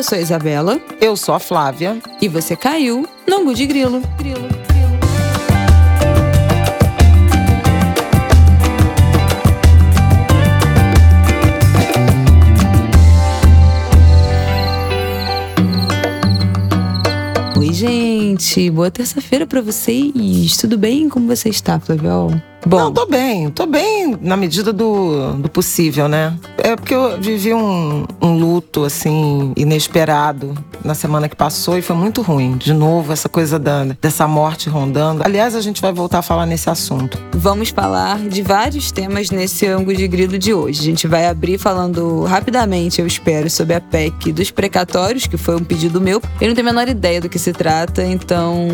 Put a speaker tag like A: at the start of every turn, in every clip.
A: Eu sou a Isabela.
B: Eu sou a Flávia.
A: E você caiu no Angu de Grilo. Grilo. Oi, gente. Boa terça-feira para vocês. Tudo bem? Como você está, Flaviol?
B: Bom. Não, tô bem. Tô bem na medida do, do possível, né? É porque eu vivi um, um luto, assim, inesperado na semana que passou e foi muito ruim. De novo, essa coisa da, dessa morte rondando. Aliás, a gente vai voltar a falar nesse assunto.
A: Vamos falar de vários temas nesse ângulo de grilo de hoje. A gente vai abrir falando rapidamente, eu espero, sobre a PEC dos precatórios, que foi um pedido meu. Eu não tenho a menor ideia do que se trata, então,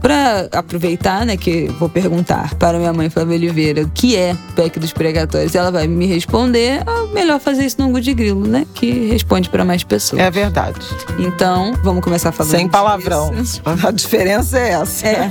A: para aproveitar, né, que vou perguntar para minha mãe Flávia Oliveira o que é PEC dos pregatórios, ela vai me responder, é melhor fazer isso no de grilo, né? Que responde para mais pessoas.
B: É verdade.
A: Então, vamos começar falando
B: Sem palavrão. Disso. A diferença é essa.
A: É.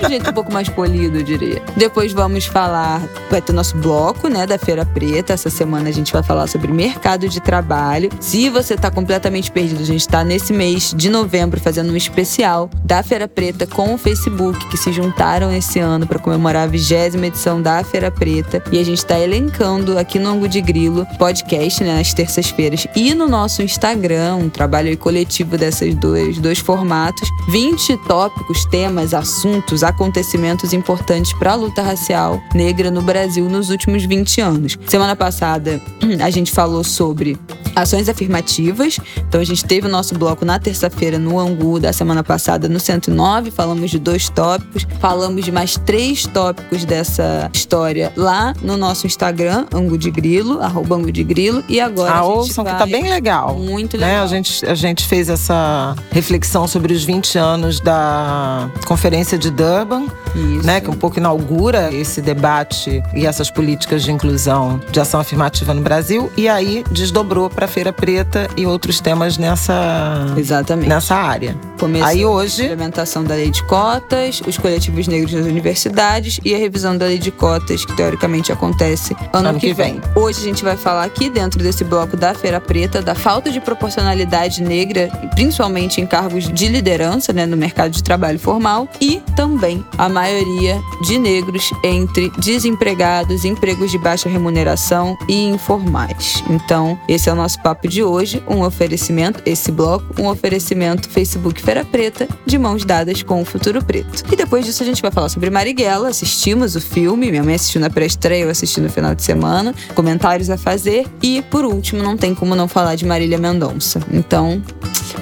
A: De jeito um pouco mais polido, eu diria. Depois vamos falar, vai ter nosso bloco, né, da Feira Preta. Essa semana a gente vai falar sobre mercado de trabalho. Se você tá completamente perdido, a gente tá nesse mês de novembro fazendo um especial da Feira Preta com o Facebook, que se juntaram esse ano para comemorar a 20 vigésima edição da Feira Preta. E a gente está elencando aqui no Angu de Grilo podcast, né, nas terças-feiras, e no nosso Instagram, um trabalho coletivo desses dois, dois formatos, 20 tópicos, temas, assuntos, acontecimentos importantes para a luta racial negra no Brasil nos últimos 20 anos. Semana passada a gente falou sobre ações afirmativas. Então a gente teve o nosso bloco na terça-feira no Angu da semana passada no 109, falamos de dois tópicos, falamos de mais três tópicos dessa história lá no nosso Instagram, Angu de Grilo, arroba Angu de Grilo. E agora.
B: Ah, ouçam, que tá bem legal.
A: Muito
B: né?
A: legal.
B: A, gente, a gente fez essa reflexão sobre os 20 anos da Conferência de Durban,
A: Isso.
B: né? Que um pouco inaugura esse debate e essas políticas de inclusão de ação afirmativa no Brasil. E aí desdobrou para Feira Preta e outros temas nessa,
A: Exatamente.
B: nessa área.
A: Começou
B: aí hoje.
A: A implementação da lei de cotas, os coletivos negros nas universidades e a revisão da lei de cotas, que teoricamente acontece ano,
B: ano que, vem.
A: vem. Hoje a gente vai falar aqui, dentro desse bloco da Feira Preta, da falta de proporcionalidade negra, principalmente em cargos de liderança né, no mercado de trabalho formal, e também a maioria de negros entre desempregados, empregos de baixa remuneração e informais. Então, esse é o nosso papo de hoje, um oferecimento, esse bloco, um oferecimento Facebook Feira Preta, de mãos dadas com o Futuro Preto. E depois disso a gente vai falar sobre Marighella, assistimos o filme, minha mãe assistiu na pré-estreia, eu assisti no final de semana, comentários a fazer e, por último, não tem como não falar de Marília Mendonça. Então,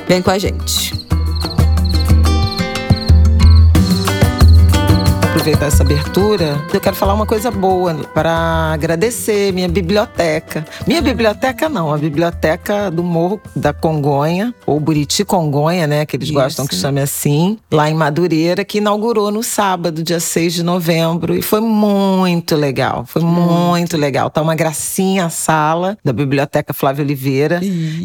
A: vem com a gente.
B: Aproveitar essa abertura, eu quero falar uma coisa boa para agradecer minha biblioteca. Minha biblioteca não, a biblioteca do Morro da Congonha, ou Buriti Congonha, né, que eles
A: Isso.
B: gostam que chame assim, lá em Madureira, que inaugurou no sábado, dia 6 de novembro, e foi muito legal. Foi muito legal. Tá uma gracinha a sala da Biblioteca Flávia Oliveira,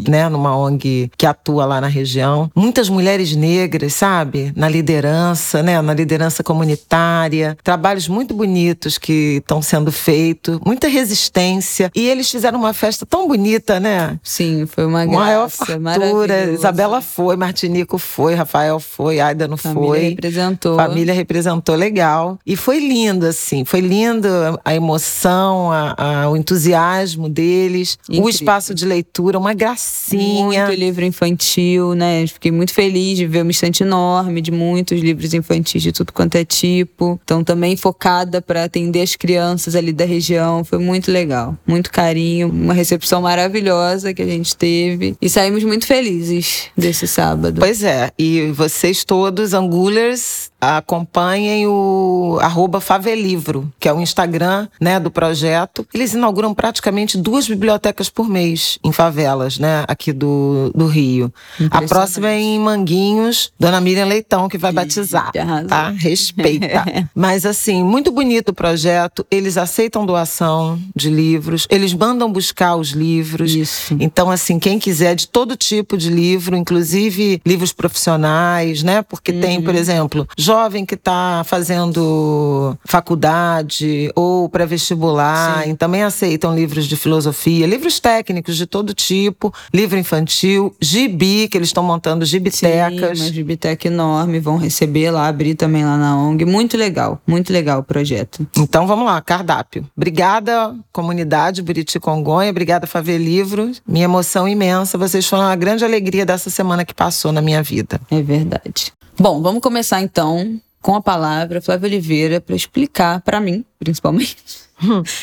B: né, numa ONG que atua lá na região. Muitas mulheres negras, sabe, na liderança, né, na liderança comunitária trabalhos muito bonitos que estão sendo feitos, muita resistência. E eles fizeram uma festa tão bonita, né?
A: Sim, foi uma graça.
B: Maior fartura. Isabela foi, Martinico foi, Rafael foi, Aida não
A: Família
B: foi.
A: representou.
B: Família representou legal. E foi lindo, assim. Foi lindo a emoção, a, a, o entusiasmo deles,
A: Incrível.
B: o espaço de leitura, uma gracinha.
A: Muito livro infantil, né? Fiquei muito feliz de ver uma estante enorme de muitos livros infantis de tudo quanto é tipo. Então, também focada para atender as crianças ali da região. Foi muito legal. Muito carinho, uma recepção maravilhosa que a gente teve. E saímos muito felizes desse sábado.
B: Pois é. E vocês todos, Angulers, acompanhem o arroba Favelivro, que é o Instagram né, do projeto. Eles inauguram praticamente duas bibliotecas por mês em favelas, né? Aqui do, do Rio. A próxima é em Manguinhos, Dona Miriam Leitão, que vai batizar. Tá? Respeita. Mas assim, muito bonito o projeto. Eles aceitam doação de livros, eles mandam buscar os livros.
A: Isso.
B: Então, assim, quem quiser de todo tipo de livro, inclusive livros profissionais, né? Porque tem, por exemplo, jovem que está fazendo faculdade ou pré-vestibular, também aceitam livros de filosofia, livros técnicos de todo tipo, livro infantil, gibi, que eles estão montando gibitecas.
A: Sim, uma gibiteca enorme, vão receber lá, abrir também lá na ONG. Muito legal, muito legal o projeto.
B: Então vamos lá, cardápio. Obrigada, comunidade Buriti Congonha, obrigada, Favê Livros. Minha emoção imensa, vocês foram a grande alegria dessa semana que passou na minha vida.
A: É verdade. Bom, vamos começar então com a palavra Flávia Oliveira para explicar para mim, principalmente,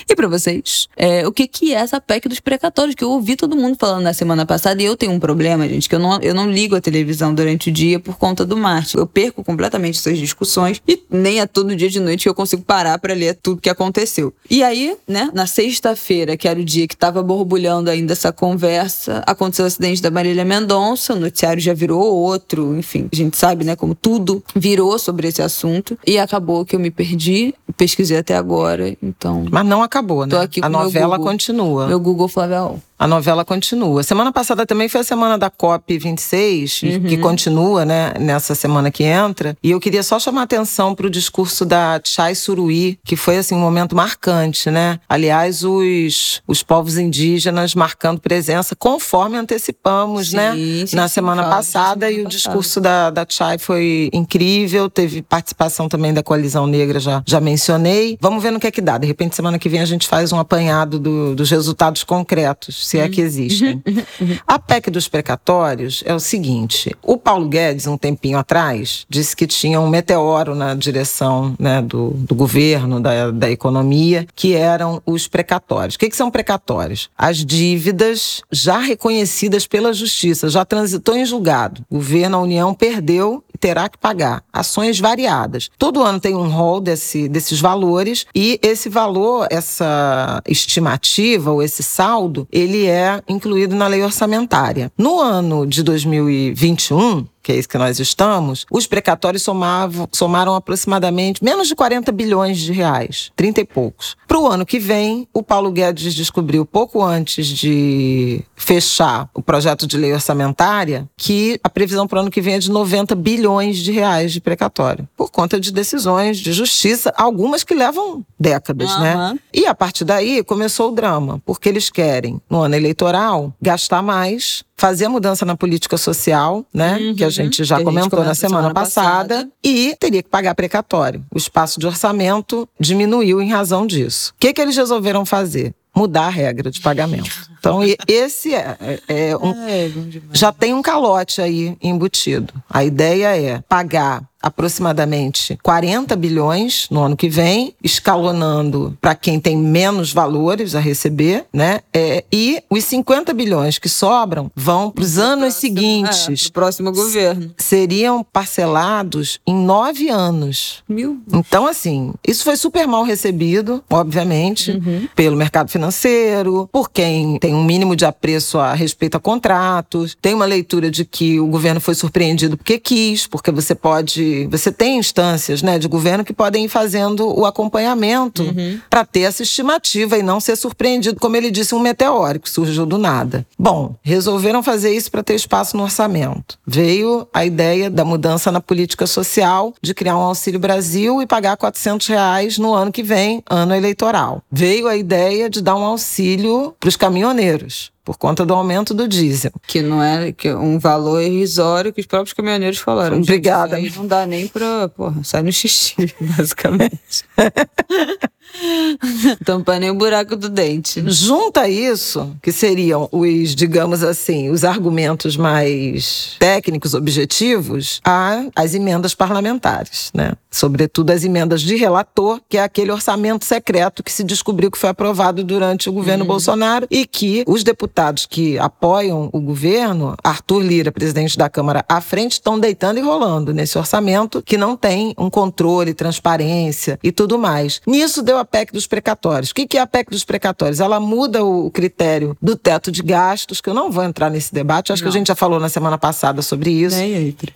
A: e para vocês, é, o que, que é essa PEC dos precatórios, que eu ouvi todo mundo falando na semana passada, e eu tenho um problema, gente, que eu não, eu não ligo a televisão durante o dia por conta do Marte. Eu perco completamente essas discussões e nem é todo dia de noite que eu consigo parar para ler tudo que aconteceu. E aí, né, na sexta-feira, que era o dia que tava borbulhando ainda essa conversa, aconteceu o acidente da Marília Mendonça, o noticiário já virou outro, enfim, a gente sabe, né, como tudo virou sobre esse assunto, e acabou que eu me perdi, pesquisei até agora, então
B: mas não acabou, né? a novela continua.
A: Meu Google Flávia
B: a novela continua. Semana passada também foi a semana da COP 26, uhum. que continua, né, nessa semana que entra. E eu queria só chamar atenção para o discurso da Chai Suruí, que foi assim um momento marcante, né? Aliás, os, os povos indígenas marcando presença, conforme antecipamos, sim, né, sim, na sim, semana passada. E o discurso da, da Chai foi incrível. Teve participação também da Coalizão Negra, já, já mencionei. Vamos ver no que é que dá. De repente, semana que vem a gente faz um apanhado do, dos resultados concretos se é que existem. Uhum, uhum. A PEC dos precatórios é o seguinte: o Paulo Guedes, um tempinho atrás, disse que tinha um meteoro na direção né, do, do governo, da, da economia, que eram os precatórios. O que, que são precatórios? As dívidas já reconhecidas pela justiça, já transitou em julgado. O governo, a União, perdeu terá que pagar. Ações variadas. Todo ano tem um rol desse, desses valores e esse valor, essa estimativa ou esse saldo, ele é incluído na lei orçamentária. No ano de 2021, que é isso que nós estamos, os precatórios somavam, somaram aproximadamente menos de 40 bilhões de reais, 30 e poucos. Para o ano que vem, o Paulo Guedes descobriu pouco antes de fechar o projeto de lei orçamentária que a previsão para o ano que vem é de 90 bilhões de reais de precatório, por conta de decisões de justiça, algumas que levam décadas, uhum. né? E a partir daí começou o drama, porque eles querem, no ano eleitoral, gastar mais fazer a mudança na política social, né? Uhum, que a gente já comentou gente na semana, semana passada, passada, e teria que pagar precatório. O espaço de orçamento diminuiu em razão disso. O que, que eles resolveram fazer? Mudar a regra de pagamento. Então, esse é, é, é um, é, já tem um calote aí embutido. A ideia é pagar aproximadamente 40 bilhões no ano que vem, escalonando para quem tem menos valores a receber, né? É, e os 50 bilhões que sobram vão para os anos próximo, seguintes.
A: É, o próximo governo.
B: Seriam parcelados em nove anos.
A: Mil.
B: Então, assim, isso foi super mal recebido, obviamente, uhum. pelo mercado financeiro, por quem tem um mínimo de apreço a respeito a contratos, tem uma leitura de que o governo foi surpreendido porque quis, porque você pode você tem instâncias né, de governo que podem ir fazendo o acompanhamento uhum. para ter essa estimativa e não ser surpreendido, como ele disse, um meteoro que surgiu do nada. Bom, resolveram fazer isso para ter espaço no orçamento. Veio a ideia da mudança na política social, de criar um Auxílio Brasil e pagar 400 reais no ano que vem, ano eleitoral. Veio a ideia de dar um auxílio para os caminhoneiros por conta do aumento do diesel.
A: Que não é que um valor irrisório que os próprios caminhoneiros falaram.
B: Obrigada.
A: Aí não dá nem para, porra, sai no xixi, basicamente. Tampar nem o buraco do dente.
B: Junta isso, que seriam os, digamos assim, os argumentos mais técnicos, objetivos, a as emendas parlamentares, né? Sobretudo as emendas de relator, que é aquele orçamento secreto que se descobriu que foi aprovado durante o governo uhum. Bolsonaro e que os deputados que apoiam o governo, Arthur Lira, presidente da Câmara, à frente, estão deitando e rolando nesse orçamento que não tem um controle, transparência e tudo mais. Nisso deu a PEC dos precatórios. O que é a PEC dos precatórios? Ela muda o critério do teto de gastos, que eu não vou entrar nesse debate, acho não. que a gente já falou na semana passada sobre isso.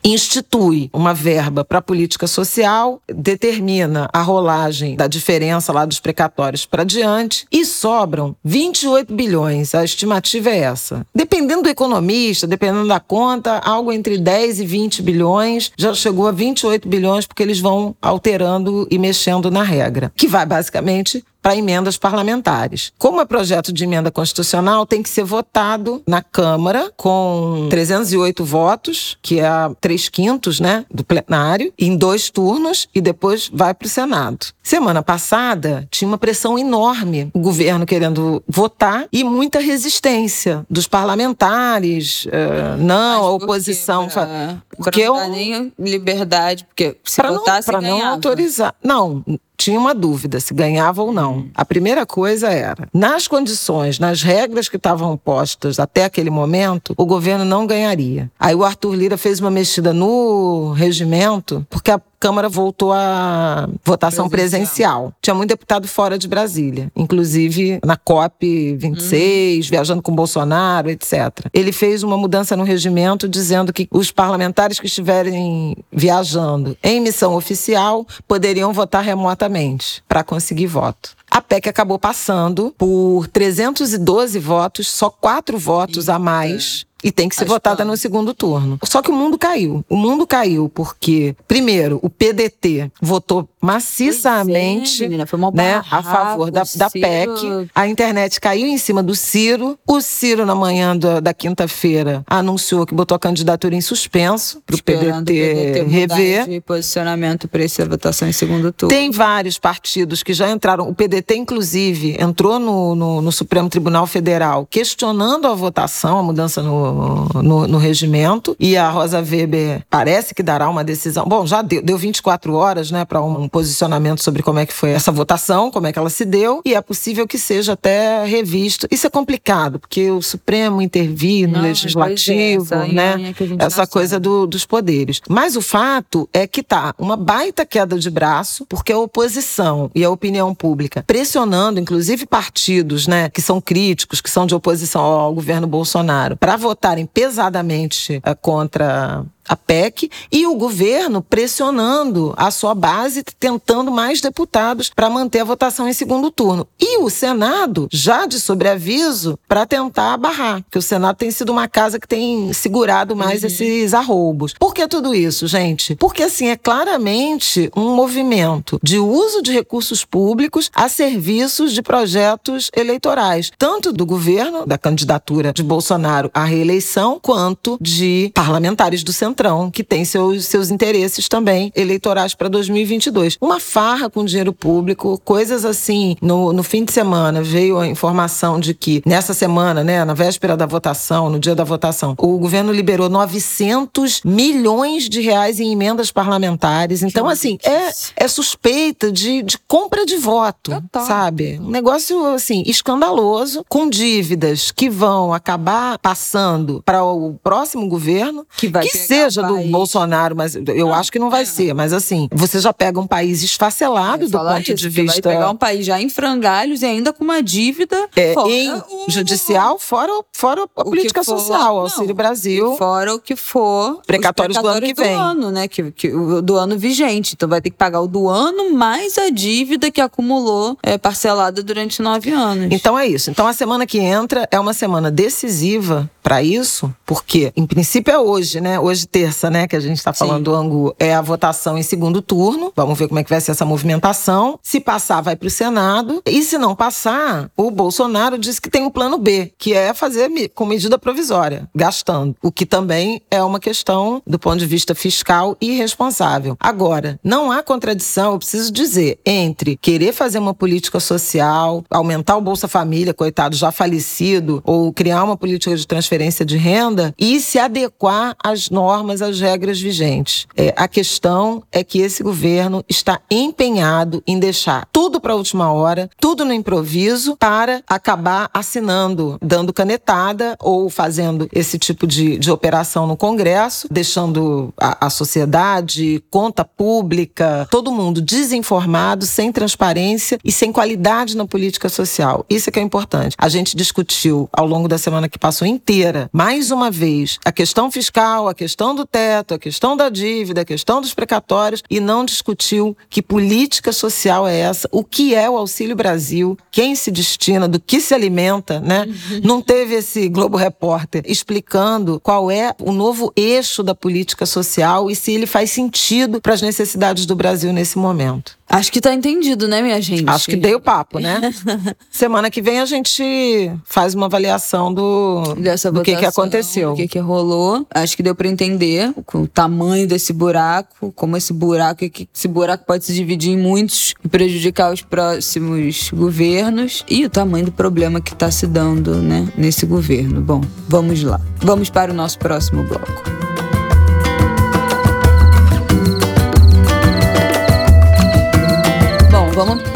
B: Institui uma verba para política social, determina a rolagem da diferença lá dos precatórios para diante e sobram 28 bilhões. A estimativa estimativa é essa. Dependendo do economista, dependendo da conta, algo entre 10 e 20 bilhões, já chegou a 28 bilhões, porque eles vão alterando e mexendo na regra, que vai basicamente basicamente para emendas parlamentares. Como é projeto de emenda constitucional, tem que ser votado na Câmara com 308 votos, que é três quintos né, do plenário, em dois turnos e depois vai para o Senado. Semana passada tinha uma pressão enorme, o governo querendo votar e muita resistência dos parlamentares, uh, não, a oposição.
A: Pra, porque não eu, nem liberdade, porque se votasse
B: Para não autorizar. Não, tinha uma dúvida se ganhava ou não. A primeira coisa era, nas condições, nas regras que estavam postas até aquele momento, o governo não ganharia. Aí o Arthur Lira fez uma mexida no regimento, porque a Câmara voltou à votação presencial. presencial. Tinha muito deputado fora de Brasília, inclusive na COP 26, uhum. viajando com Bolsonaro, etc. Ele fez uma mudança no regimento dizendo que os parlamentares que estiverem viajando em missão oficial poderiam votar remotamente para conseguir voto. A PEC acabou passando por 312 votos, só quatro votos a mais e tem que ser votada no segundo turno. Só que o mundo caiu. O mundo caiu porque, primeiro, o PDT votou maciçamente é, menina, né, a favor da, da PEC. A internet caiu em cima do Ciro. O Ciro, na manhã da, da quinta-feira, anunciou que botou a candidatura em suspenso para o PDT, PDT rever.
A: de posicionamento para essa votação em segundo turno.
B: Tem vários partidos que já entraram. O PDT, inclusive, entrou no, no, no Supremo Tribunal Federal questionando a votação, a mudança no no, no, regimento. E a Rosa Weber parece que dará uma decisão. Bom, já deu, deu 24 horas né, para um posicionamento sobre como é que foi essa votação, como é que ela se deu, e é possível que seja até revisto. Isso é complicado, porque o Supremo intervir no legislativo, é, essa né? É essa coisa do, dos poderes. Mas o fato é que tá uma baita queda de braço, porque a oposição e a opinião pública pressionando, inclusive partidos, né, que são críticos, que são de oposição ao governo Bolsonaro, para votar votarem pesadamente uh, contra a PEC e o governo pressionando a sua base, tentando mais deputados para manter a votação em segundo turno. E o Senado, já de sobreaviso, para tentar barrar, porque o Senado tem sido uma casa que tem segurado mais uhum. esses arroubos. Por que tudo isso, gente? Porque, assim, é claramente um movimento de uso de recursos públicos a serviços de projetos eleitorais, tanto do governo, da candidatura de Bolsonaro à reeleição, quanto de parlamentares do Centrão Centrão, que tem seus, seus interesses também eleitorais para 2022. Uma farra com dinheiro público, coisas assim. No, no fim de semana veio a informação de que nessa semana, né, na véspera da votação, no dia da votação, o governo liberou 900 milhões de reais em emendas parlamentares. Então, assim, é, é suspeita de, de compra de voto, Total. sabe? Um negócio, assim, escandaloso, com dívidas que vão acabar passando para o próximo governo, que, vai que seja seja do Bolsonaro, mas eu não, acho que não vai é. ser. Mas assim, você já pega um país esfacelado do ponto isso, de vista.
A: Vai pegar um país já em frangalhos e ainda com uma dívida
B: é, em o... judicial, fora, fora a política for, social, Auxílio Brasil.
A: Fora o que for.
B: Precatórios, do ano que vem.
A: Do ano, né? Que, que, do ano vigente. Então vai ter que pagar o do ano mais a dívida que acumulou é, parcelada durante nove anos.
B: Então é isso. Então a semana que entra é uma semana decisiva para isso, porque em princípio é hoje, né? Hoje terça, né, que a gente está falando Sim. do Angu, é a votação em segundo turno. Vamos ver como é que vai ser essa movimentação. Se passar, vai para o Senado. E se não passar, o Bolsonaro disse que tem um plano B, que é fazer com medida provisória, gastando. O que também é uma questão, do ponto de vista fiscal, irresponsável. Agora, não há contradição, eu preciso dizer, entre querer fazer uma política social, aumentar o Bolsa Família, coitado, já falecido, ou criar uma política de transferência de renda e se adequar às normas normas, as regras vigentes. É, a questão é que esse governo está empenhado em deixar tudo para a última hora, tudo no improviso, para acabar assinando, dando canetada ou fazendo esse tipo de, de operação no Congresso, deixando a, a sociedade, conta pública, todo mundo desinformado, sem transparência e sem qualidade na política social. Isso é que é importante. A gente discutiu ao longo da semana que passou inteira. Mais uma vez, a questão fiscal, a questão do teto, a questão da dívida, a questão dos precatórios e não discutiu que política social é essa, o que é o Auxílio Brasil, quem se destina, do que se alimenta, né? Não teve esse Globo Repórter explicando qual é o novo eixo da política social e se ele faz sentido para as necessidades do Brasil nesse momento.
A: Acho que tá entendido, né, minha gente?
B: Acho que dei o papo, né? Semana que vem a gente faz uma avaliação do,
A: Dessa
B: do que, que
A: votação,
B: aconteceu.
A: Do que, que rolou. Acho que deu pra entender o, o tamanho desse buraco, como esse buraco, esse buraco pode se dividir em muitos e prejudicar os próximos governos e o tamanho do problema que tá se dando, né, nesse governo. Bom, vamos lá. Vamos para o nosso próximo bloco.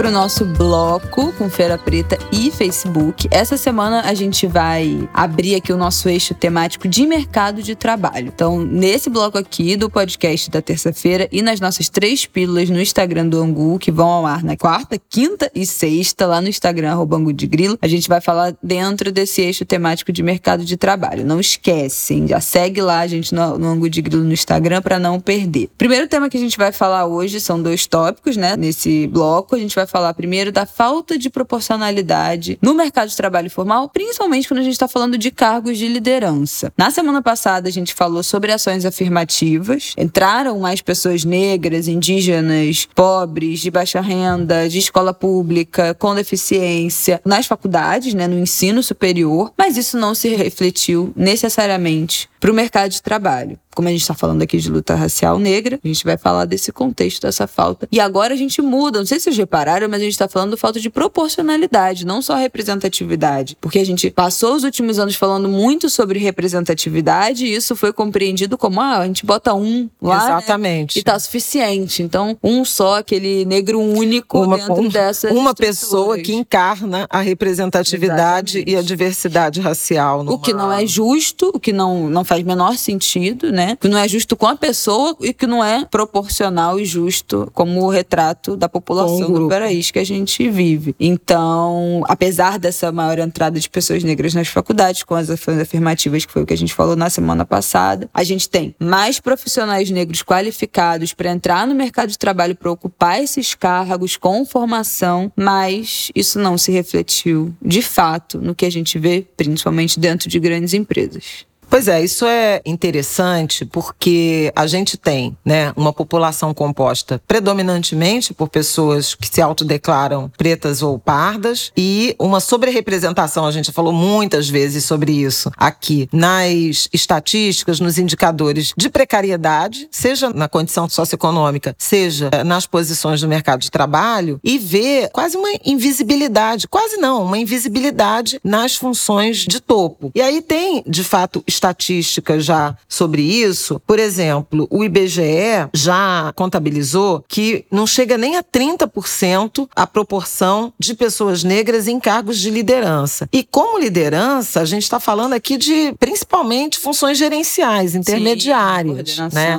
A: Vamos pro nosso bloco com Feira Preta e Facebook. Essa semana a gente vai abrir aqui o nosso eixo temático de mercado de trabalho. Então, nesse bloco aqui do podcast da terça-feira e nas nossas três pílulas no Instagram do Angu, que vão ao ar na quarta, quinta e sexta, lá no Instagram, Angu de Grilo, a gente vai falar dentro desse eixo temático de mercado de trabalho. Não esquecem, já segue lá a gente no, no Angu de Grilo no Instagram para não perder. Primeiro tema que a gente vai falar hoje são dois tópicos, né? Nesse bloco, a gente vai falar primeiro da falta de proporcionalidade no mercado de trabalho formal, principalmente quando a gente está falando de cargos de liderança. Na semana passada, a gente falou sobre ações afirmativas. Entraram mais pessoas negras, indígenas, pobres, de baixa renda, de escola pública, com deficiência, nas faculdades, né, no ensino superior, mas isso não se refletiu necessariamente para o mercado de trabalho. Como a gente está falando aqui de luta racial negra, a gente vai falar desse contexto, dessa falta. E agora a gente muda, não sei se vocês repararam, mas a gente está falando falta de proporcionalidade, não só representatividade. Porque a gente passou os últimos anos falando muito sobre representatividade e isso foi compreendido como, ah, a gente bota um lá né,
B: Exatamente.
A: e tá suficiente. Então, um só, aquele negro único
B: Uma,
A: dentro
B: um-
A: dessas
B: uma pessoa que encarna a representatividade
A: Exatamente.
B: e a diversidade racial.
A: O que não é justo, o que não, não faz menor sentido, né? O que não é justo com a pessoa e que não é proporcional e justo como o retrato da população do país que a gente vive. Então, apesar dessa maior entrada de pessoas negras nas faculdades, com as ações afirmativas, que foi o que a gente falou na semana passada, a gente tem mais profissionais negros qualificados para entrar no mercado de trabalho para ocupar esses cargos com formação, mas isso não se refletiu de fato no que a gente vê, principalmente dentro de grandes empresas.
B: Pois é, isso é interessante porque a gente tem né, uma população composta predominantemente por pessoas que se autodeclaram pretas ou pardas e uma sobre-representação, a gente falou muitas vezes sobre isso aqui, nas estatísticas, nos indicadores de precariedade, seja na condição socioeconômica, seja eh, nas posições do mercado de trabalho, e ver quase uma invisibilidade, quase não, uma invisibilidade nas funções de topo. E aí tem, de fato, estatísticas já sobre isso. Por exemplo, o IBGE já contabilizou que não chega nem a 30% a proporção de pessoas negras em cargos de liderança. E como liderança, a gente está falando aqui de principalmente funções gerenciais, intermediárias,
A: Sim,
B: né?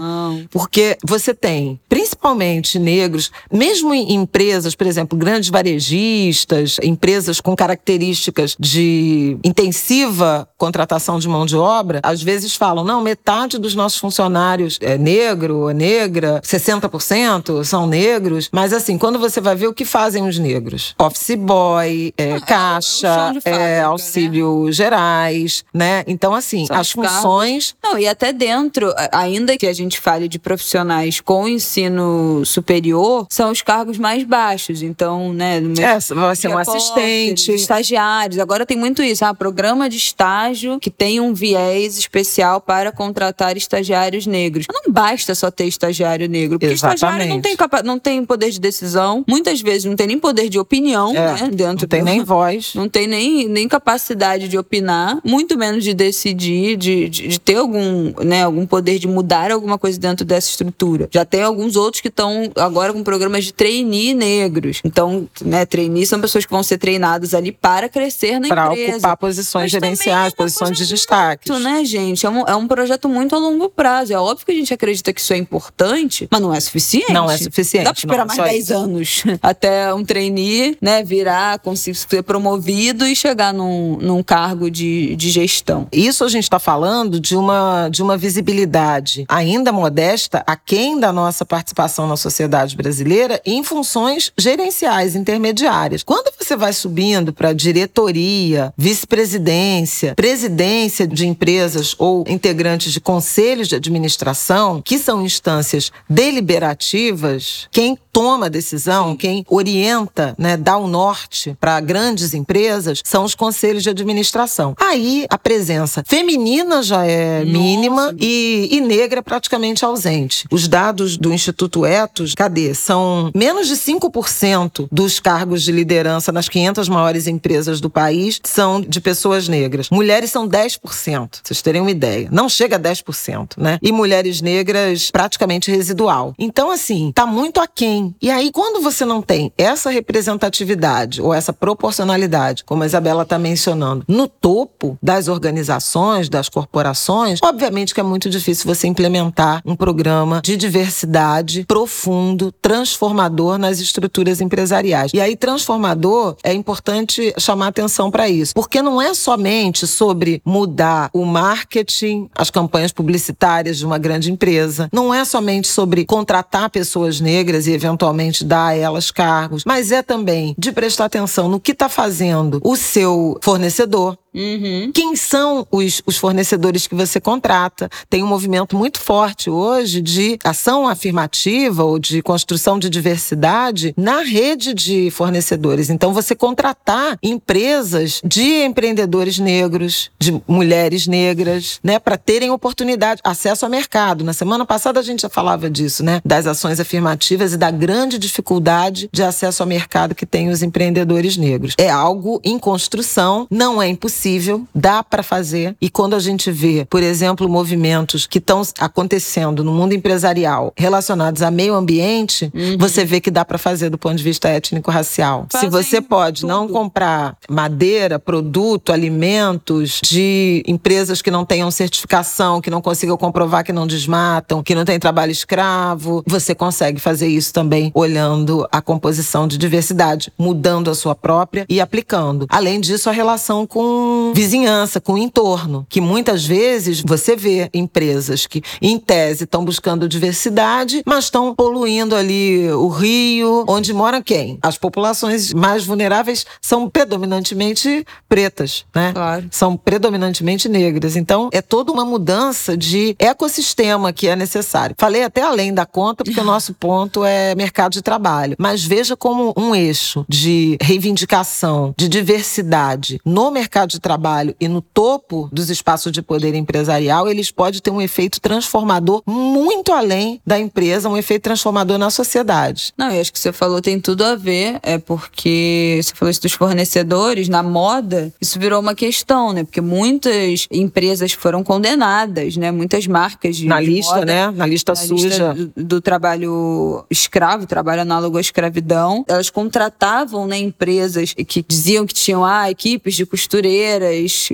B: Porque você tem, principalmente negros, mesmo em empresas, por exemplo, grandes varejistas, empresas com características de intensiva contratação de mão de obra, às vezes falam: não, metade dos nossos funcionários é negro ou negra, 60% são negros. Mas assim, quando você vai ver o que fazem os negros? Office boy, é,
A: é é o
B: caixa, é,
A: né?
B: auxílio gerais, né? Então, assim,
A: São
B: as funções.
A: Não, e até dentro, ainda que a gente fale de profissionais com ensino superior, são os cargos mais baixos. Então, né, meu
B: É, vai ser um assistente.
A: Estagiários. Agora tem muito isso. Ah, programa de estágio que tem um viés especial para contratar estagiários negros. Não basta só ter estagiário negro, porque estagiário não
B: Exatamente.
A: tem, capa- não tem poder de decisão. Muitas vezes não tem nem poder de opinião,
B: É,
A: né? Dentro
B: não tem
A: do-
B: nem voz.
A: não tem nem, nem capacidade de opinar, muito menos de decidir, de, de, de ter algum, né, algum poder de mudar alguma coisa dentro dessa estrutura. Já tem alguns outros que estão agora com programas de trainee negros. Então, né, trainee são pessoas que vão ser treinadas ali para crescer na
B: Para
A: empresa.
B: ocupar posições
A: Mas
B: gerenciais,
A: é
B: posições de destaque.
A: né? Né, gente? É um, é um projeto muito a longo prazo. É óbvio que a gente acredita que isso é importante, mas não é suficiente.
B: Não é suficiente.
A: Dá pra esperar
B: não,
A: mais 10
B: isso.
A: anos até um trainee, né, virar, conseguir ser promovido e chegar num, num cargo de, de gestão.
B: Isso a gente está falando de uma, de uma visibilidade ainda modesta, aquém da nossa participação na sociedade brasileira, em funções gerenciais, intermediárias. Quando você vai subindo para diretoria, vice-presidência, presidência de empresas ou integrantes de conselhos de administração, que são instâncias deliberativas, quem toma a decisão, quem orienta, né, dá o norte para grandes empresas, são os conselhos de administração. Aí a presença feminina já é
A: Nossa.
B: mínima e, e negra praticamente ausente. Os dados do Instituto Etos, cadê? São menos de 5% dos cargos de liderança nas 500 maiores empresas do país são de pessoas negras. Mulheres são 10%, pra vocês terem uma ideia. Não chega a 10%, né? E mulheres negras praticamente residual. Então, assim, tá muito aquém. E aí, quando você não tem essa representatividade ou essa proporcionalidade, como a Isabela está mencionando, no topo das organizações, das corporações, obviamente que é muito difícil você implementar um programa de diversidade profundo, transformador nas estruturas empresariais. E aí, transformador, é importante chamar atenção para isso, porque não é somente sobre mudar o marketing, as campanhas publicitárias de uma grande empresa, não é somente sobre contratar pessoas negras e eventualmente dar a elas cargos, mas é também de prestar atenção no que está fazendo o seu fornecedor,
A: Uhum.
B: quem são os, os, fornecedores que você contrata? Tem um movimento muito forte hoje de ação afirmativa ou de construção de diversidade na rede de fornecedores. Então, você contratar empresas de empreendedores negros, de mulheres negras, né, para terem oportunidade, acesso ao mercado. Na semana passada a gente já falava disso, né, das ações afirmativas e da grande dificuldade de acesso ao mercado que tem os empreendedores negros. É algo em construção, não é impossível possível, dá para fazer. E quando a gente vê, por exemplo, movimentos que estão acontecendo no mundo empresarial relacionados a meio ambiente, uhum. você vê que dá para fazer do ponto de vista étnico-racial. Se você pode tudo. não comprar madeira, produto, alimentos de empresas que não tenham certificação, que não consigam comprovar que não desmatam, que não tem trabalho escravo, você consegue fazer isso também olhando a composição de diversidade, mudando a sua própria e aplicando. Além disso, a relação com vizinhança, com o entorno, que muitas vezes você vê empresas que, em tese, estão buscando diversidade, mas estão poluindo ali o rio, onde mora quem? As populações mais vulneráveis são predominantemente pretas, né?
A: Claro.
B: São predominantemente negras. Então, é toda uma mudança de ecossistema que é necessário. Falei até além da conta, porque o nosso ponto é mercado de trabalho. Mas veja como um eixo de reivindicação, de diversidade no mercado de trabalho e no topo dos espaços de poder empresarial, eles podem ter um efeito transformador muito além da empresa, um efeito transformador na sociedade.
A: Não, eu acho que você falou tem tudo a ver, é porque você falou isso dos fornecedores, na moda, isso virou uma questão, né? Porque muitas empresas foram condenadas, né? Muitas marcas de
B: Na
A: de
B: lista,
A: moda,
B: né? Na lista
A: na
B: suja.
A: lista do, do trabalho escravo, trabalho análogo à escravidão. Elas contratavam né, empresas que diziam que tinham ah, equipes de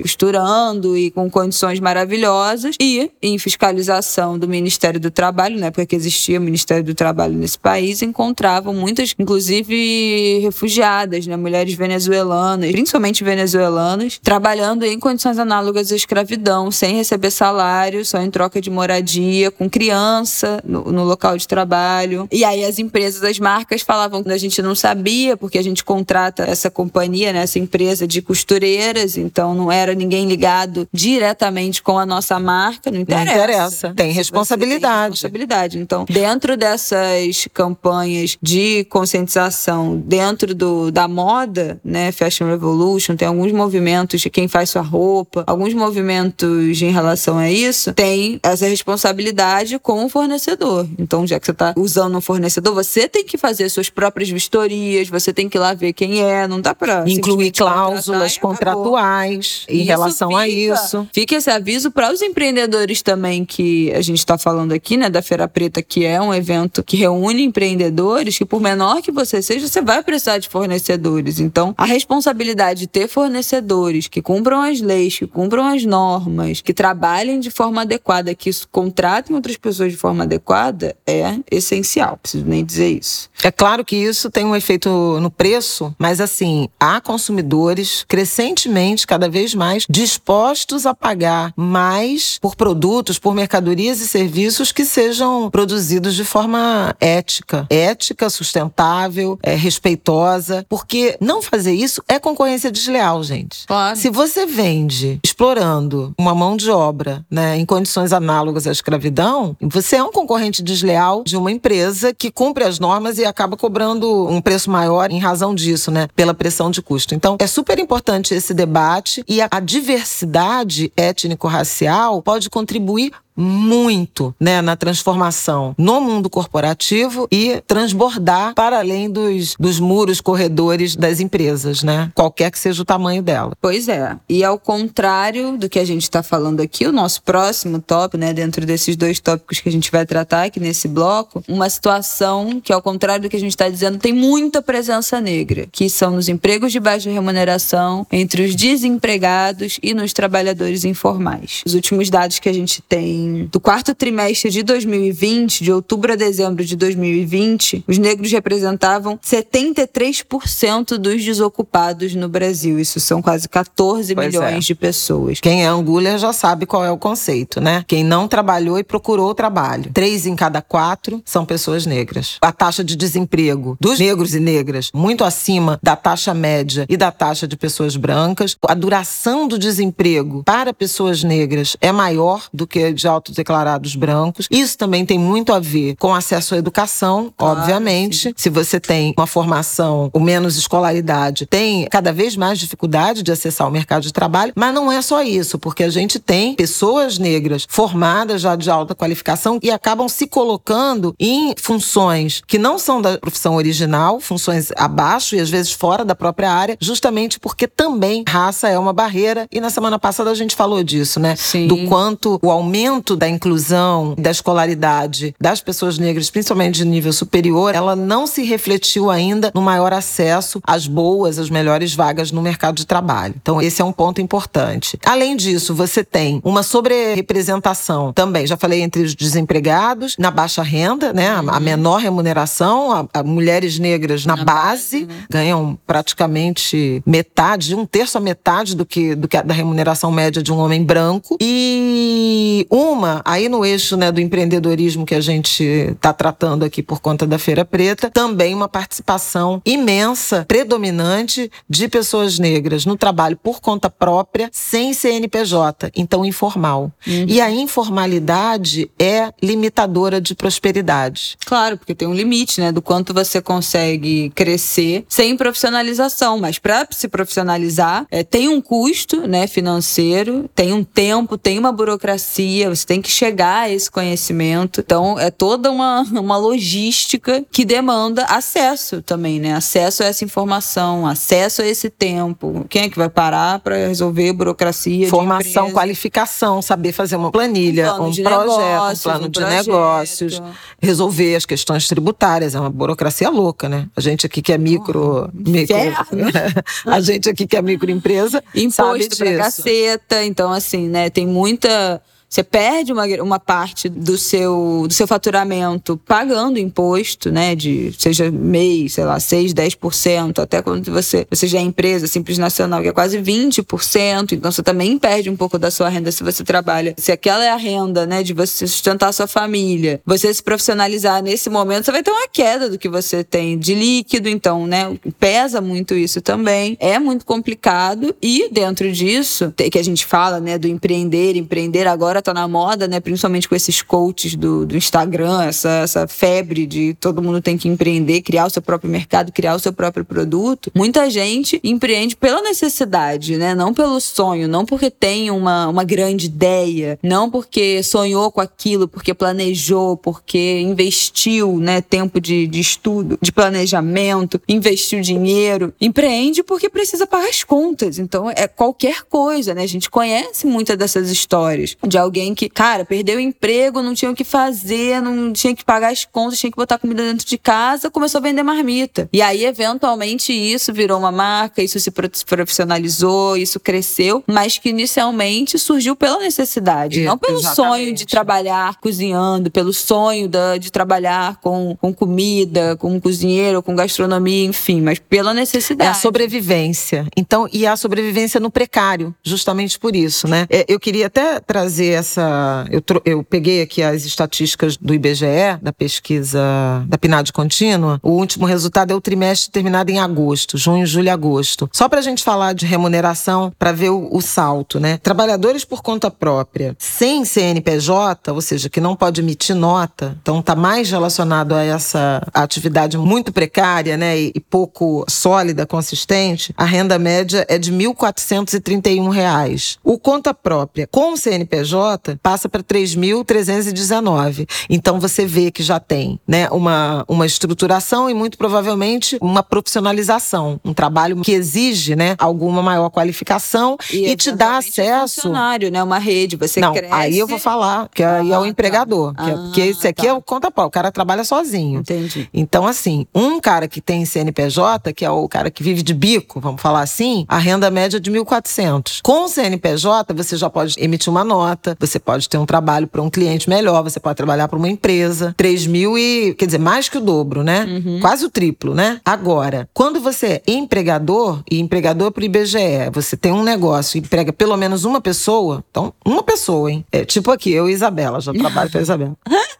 A: costurando e com condições maravilhosas. E em fiscalização do Ministério do Trabalho, na época que existia o Ministério do Trabalho nesse país, encontravam muitas, inclusive refugiadas, né, mulheres venezuelanas, principalmente venezuelanas, trabalhando em condições análogas à escravidão, sem receber salário, só em troca de moradia, com criança no, no local de trabalho. E aí as empresas, as marcas falavam que a gente não sabia, porque a gente contrata essa companhia, né, essa empresa de costureiras, então não era ninguém ligado diretamente com a nossa marca, não interessa.
B: Não interessa. Tem responsabilidade.
A: Tem responsabilidade. Então, dentro dessas campanhas de conscientização, dentro do, da moda, né, Fashion Revolution, tem alguns movimentos de quem faz sua roupa, alguns movimentos em relação a isso, tem essa responsabilidade com o fornecedor. Então, já que você está usando um fornecedor, você tem que fazer suas próprias vistorias, você tem que ir lá ver quem é, não dá pra
B: Incluir cláusulas contratuais. Mais em
A: Isso
B: relação a
A: fica-
B: isso.
A: Fica esse aviso para os empreendedores também que a gente está falando aqui, né, da Feira Preta, que é um evento que reúne empreendedores, que por menor que você seja, você vai precisar de fornecedores. Então, a responsabilidade de ter fornecedores que cumpram as leis, que cumpram as normas, que trabalhem de forma adequada, que contratem outras pessoas de forma adequada, é essencial. Preciso nem dizer isso.
B: É claro que isso tem um efeito no preço, mas assim, há consumidores crescentemente, cada vez mais, dispostos a pagar mais por produtos, por mercadorias e serviços que sejam produzidos de forma ética. Ética, sustentável, é, respeitosa. Porque não fazer isso é concorrência desleal, gente.
A: Claro.
B: Se você vende explorando uma mão de obra né, em condições análogas à escravidão, você é um concorrente desleal de uma empresa que cumpre as normas e acaba cobrando um preço maior em razão disso, né? Pela pressão de custo. Então, é super importante esse debate e a, a diversidade étnico-racial pode contribuir muito né, na transformação no mundo corporativo e transbordar para além dos, dos muros, corredores das empresas, né? Qualquer que seja o tamanho dela.
A: Pois é. E ao contrário do que a gente está falando aqui, o nosso próximo tópico, né, dentro desses dois tópicos que a gente vai tratar aqui nesse bloco, uma situação que, ao contrário do que a gente está dizendo, tem muita presença negra, que são nos empregos de baixa remuneração, entre os desempregados e nos trabalhadores informais. Os últimos dados que a gente tem do quarto trimestre de 2020, de outubro a dezembro de 2020, os negros representavam 73% dos desocupados no Brasil. Isso são quase 14
B: Pois
A: milhões
B: é.
A: de pessoas.
B: Quem é angulha já sabe qual é o conceito, né? Quem não trabalhou e procurou trabalho. Três em cada quatro são pessoas negras. A taxa de desemprego dos negros e negras muito acima da taxa média e da taxa de pessoas brancas. A duração do desemprego para pessoas negras é maior do que de autodeclarados brancos. Isso também tem muito a ver com acesso à educação,
A: Claro,
B: obviamente. Se você tem uma formação ou menos escolaridade, tem cada vez mais dificuldade de acessar o mercado de trabalho, mas não é só isso, porque a gente tem pessoas negras formadas já de alta qualificação e acabam se colocando em funções que não são da profissão original, funções abaixo e às vezes fora da própria área, justamente porque também raça é uma barreira e na semana passada a gente falou disso, né?
A: Sim.
B: Do quanto o aumento da inclusão, da escolaridade das pessoas negras, principalmente de nível superior, ela não se refletiu ainda no maior acesso às boas, às melhores vagas no mercado de trabalho. Então, esse é um ponto importante. Além disso, você tem uma sobre-representação também, já falei, entre os desempregados, na baixa renda, né? A, a menor remuneração, a, a mulheres negras na,
A: Na
B: base,
A: base, né?
B: ganham praticamente metade, um terço a metade do que, do que a, da remuneração média de um homem branco. E uma, aí no eixo né, do empreendedorismo que a gente está tratando aqui por conta da Feira Preta, também uma participação imensa, predominante de pessoas negras no trabalho por conta própria, sem CNPJ, então informal. E a informalidade é limitadora de prosperidade.
A: Claro, porque tem um limite, né, do quanto você consegue crescer sem profissionalização. Mas para se profissionalizar, é, tem um custo, né, financeiro, tem um tempo, tem uma burocracia. Você tem que chegar a esse conhecimento. Então, é toda uma, uma logística que demanda acesso também, né? Acesso a essa informação, acesso a esse tempo. Quem é que vai parar para resolver burocracia?
B: Formação, qualificação, saber fazer uma planilha,
A: Um plano
B: um, projeto,
A: negócios,
B: um plano
A: um
B: de
A: projeto.
B: negócios, resolver as questões tributárias. É uma burocracia louca, né? A gente aqui que é micro. micro
A: inferno.
B: a gente aqui que é microempresa sabe
A: imposto pra
B: disso.
A: caceta. Então, assim, né, tem muita. Você perde uma, uma parte do seu, do seu faturamento pagando imposto, né? De seja MEI, sei lá, 6, 10%, até quando você, você já é empresa simples nacional, que é quase 20%. Então você também perde um pouco da sua renda se você trabalha. Se aquela é a renda, né, de você sustentar a sua família, você se profissionalizar nesse momento, você vai ter uma queda do que você tem de líquido. Então, né, pesa muito isso também. É muito complicado. E dentro disso, que a gente fala, né, do empreender, empreender agora agora tá na moda, né? Principalmente com esses coaches do, do Instagram, essa, essa febre de todo mundo tem que empreender, criar o seu próprio mercado, criar o seu próprio produto. Muita gente empreende pela necessidade, né? Não pelo sonho, não porque tem uma, uma grande ideia, não porque sonhou com aquilo, porque planejou, porque investiu, né? Tempo de, de estudo, de planejamento, investiu dinheiro. Empreende porque precisa pagar as contas. Então é qualquer coisa, né? A gente conhece muitas dessas histórias de alguém que, cara, perdeu o emprego, não tinha o que fazer, não tinha que pagar as contas, tinha que botar comida dentro de casa, começou a vender marmita. E aí, eventualmente, isso virou uma marca, isso se profissionalizou, isso cresceu, mas que inicialmente surgiu pela necessidade, não pelo exatamente. sonho de trabalhar cozinhando, pelo sonho da, de trabalhar com, com comida, com cozinheiro, com gastronomia, enfim, mas pela necessidade.
B: É a sobrevivência. Então, e a sobrevivência no precário, justamente por isso, né? É, eu queria até trazer essa. Eu, eu peguei aqui as estatísticas do IBGE, da pesquisa da PNAD contínua. O último resultado é o trimestre terminado em agosto, junho, julho agosto. Só para a gente falar de remuneração, para ver o, o salto, né? Trabalhadores por conta própria, sem CNPJ, ou seja, que não pode emitir nota, então está mais relacionado a essa atividade muito precária, né? E, e pouco sólida, consistente. A renda média é de R$ 1.431. O conta própria com CNPJ passa para 3.319. Então você vê que já tem, né, uma, uma estruturação e muito provavelmente uma profissionalização, um trabalho que exige, né, alguma maior qualificação e, e te dá acesso.
A: funcionário, né, uma rede, você
B: Não,
A: cresce.
B: aí eu vou falar que aí é o empregador, tá. que é, porque esse aqui tá. é o conta própria, o cara trabalha sozinho.
A: Entendi.
B: Então assim, um cara que tem CNPJ, que é o cara que vive de bico, vamos falar assim, a renda média é de 1.400. Com CNPJ, você já pode emitir uma nota, você pode ter um trabalho para um cliente melhor, você pode trabalhar para uma empresa. 3 mil e, quer dizer, mais que o dobro, né? Uhum. Quase o triplo, né? Agora, quando você é empregador, e empregador para o IBGE, você tem um negócio e emprega pelo menos uma pessoa, então, uma pessoa, hein? É tipo aqui, eu e Isabela, já trabalho com a Isabela.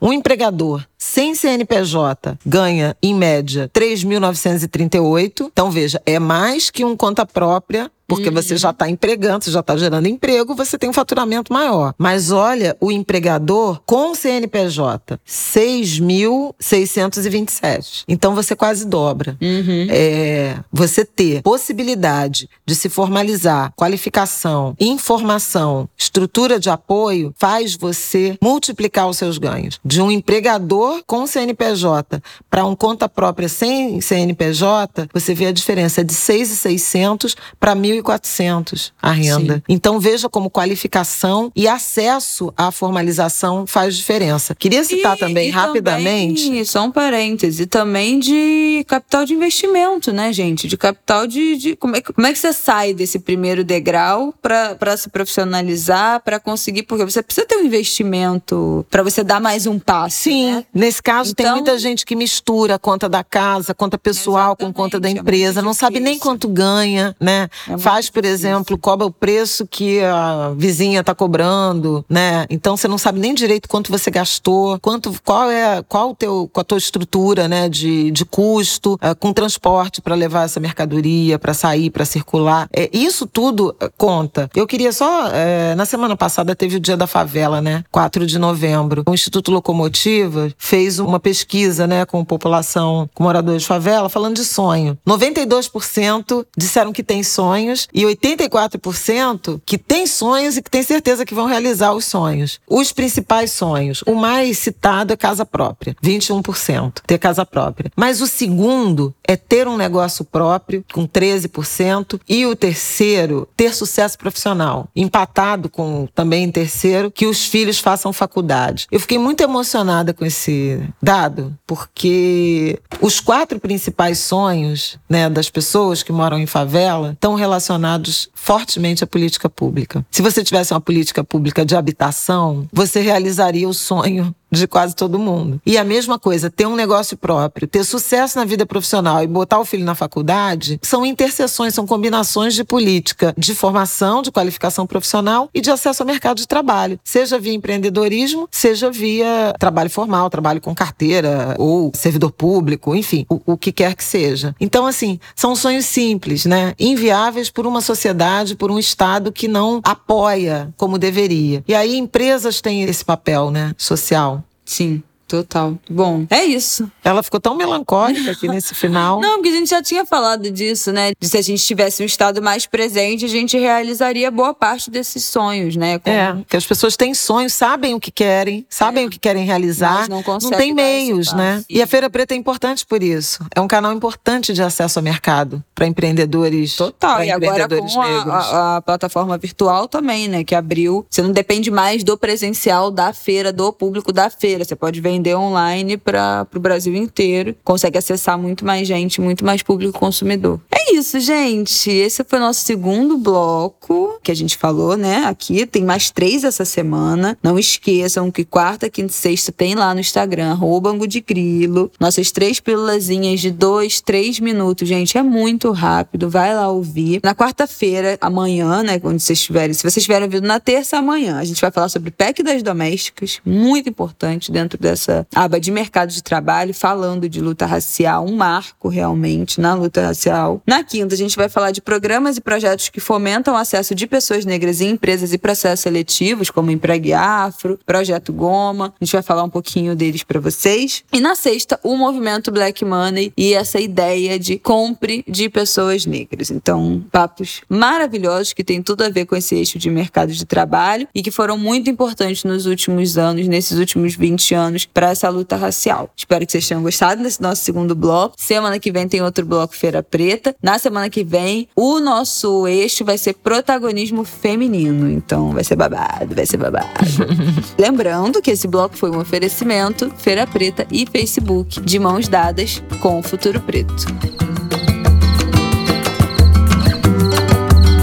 B: Um empregador sem CNPJ ganha, em média, 3.938. Então, veja, é mais que um conta própria porque uhum. você já está empregando, você já está gerando emprego, você tem um faturamento maior. Mas olha, o empregador com CNPJ, 6.627. Então você quase dobra.
A: Uhum.
B: É, você ter possibilidade de se formalizar, qualificação, informação, estrutura de apoio, faz você multiplicar os seus ganhos. De um empregador com CNPJ para um conta própria sem CNPJ, você vê a diferença de 6.600 para 1.000 1.400 a renda. Sim. Então veja como qualificação e acesso à formalização faz diferença. Queria citar
A: e,
B: também
A: e
B: rapidamente.
A: Também, só um parêntese, também de capital de investimento, né, gente? De capital de. de como, é, como é que você sai desse primeiro degrau para se profissionalizar, para conseguir. Porque você precisa ter um investimento para você dar mais um passo.
B: Sim,
A: né?
B: Nesse caso então, tem muita gente que mistura a conta da casa, conta pessoal com conta da é empresa, é não sabe nem quanto ganha, né? É faz, por exemplo, cobra o preço que a vizinha está cobrando, né? Então você não sabe nem direito quanto você gastou, quanto, qual é qual o teu, qual a tua estrutura, né, de, de custo, uh, com transporte para levar essa mercadoria, para sair, para circular. É, isso tudo uh, conta. Eu queria só, uh, na semana passada teve o Dia da Favela, né? 4 de novembro. O Instituto Locomotiva fez uma pesquisa, né, com população, com moradores de favela, falando de sonho. 92% disseram que tem sonhos e 84% que tem sonhos e que tem certeza que vão realizar os sonhos. Os principais sonhos, o mais citado é casa própria, 21%, ter casa própria. Mas o segundo é ter um negócio próprio, com 13%, e o terceiro, ter sucesso profissional, empatado com também em terceiro, que os filhos façam faculdade. Eu fiquei muito emocionada com esse dado, porque os quatro principais sonhos né, das pessoas que moram em favela estão relacionados fortemente à política pública. Se você tivesse uma política pública de habitação, você realizaria o sonho de quase todo mundo. E a mesma coisa, ter um negócio próprio, ter sucesso na vida profissional e botar o filho na faculdade, são interseções, são combinações de política de formação, de qualificação profissional e de acesso ao mercado de trabalho, seja via empreendedorismo, seja via trabalho formal, trabalho com carteira ou servidor público, enfim, o, o que quer que seja. Então, assim, são sonhos simples, né? Inviáveis por uma sociedade, por um Estado que não apoia como deveria. E aí empresas têm esse papel, né, social.
A: Sim. Total. Bom, é isso.
B: Ela ficou tão melancólica aqui nesse final.
A: Não, porque a gente já tinha falado disso, né? De se a gente tivesse um estado mais presente, a gente realizaria boa parte desses sonhos, né?
B: Como... É, que as pessoas têm sonhos, sabem o que querem, sabem é. o que querem realizar. Mas não, não tem meios, né? E a Feira Preta é importante por isso. É um canal importante de acesso ao mercado para empreendedores.
A: Total. E agora com a, a, a, plataforma virtual também, né? Que abriu. Você não depende mais do presencial da feira, do público da feira. Você pode vender vender online para o Brasil inteiro. Consegue acessar muito mais gente, muito mais público consumidor. É isso, gente. Esse foi o nosso segundo bloco que a gente falou, né? Aqui tem mais três essa semana. Não esqueçam que quarta, quinta e sexta tem lá no Instagram, arroba de Grilo. Nossas três pílulazinhas de dois, três minutos, gente. É muito rápido. Vai lá ouvir. Na quarta-feira, amanhã, né? Quando vocês estiverem. Se vocês estiverem ouvindo na terça, amanhã, a gente vai falar sobre PEC das domésticas. Muito importante dentro dessa aba de mercado de trabalho, falando de luta racial, um marco realmente na luta racial. Na quinta, a gente vai falar de programas e projetos que fomentam o acesso de pessoas negras em empresas e processos seletivos, como Empregue Afro, Projeto Goma. A gente vai falar um pouquinho deles para vocês. E na sexta, o movimento Black Money e essa ideia de compre de pessoas negras. Então, papos maravilhosos que tem tudo a ver com esse eixo de mercado de trabalho e que foram muito importantes nos últimos anos, nesses últimos 20 anos, para essa luta racial. Espero que vocês tenham gostado desse nosso segundo bloco. Semana que vem tem outro bloco Feira Preta. Na semana que vem, o nosso eixo vai ser protagonismo feminino. Então vai ser babado, vai ser babado. Lembrando que esse bloco foi um oferecimento Feira Preta e Facebook de mãos dadas com o Futuro Preto.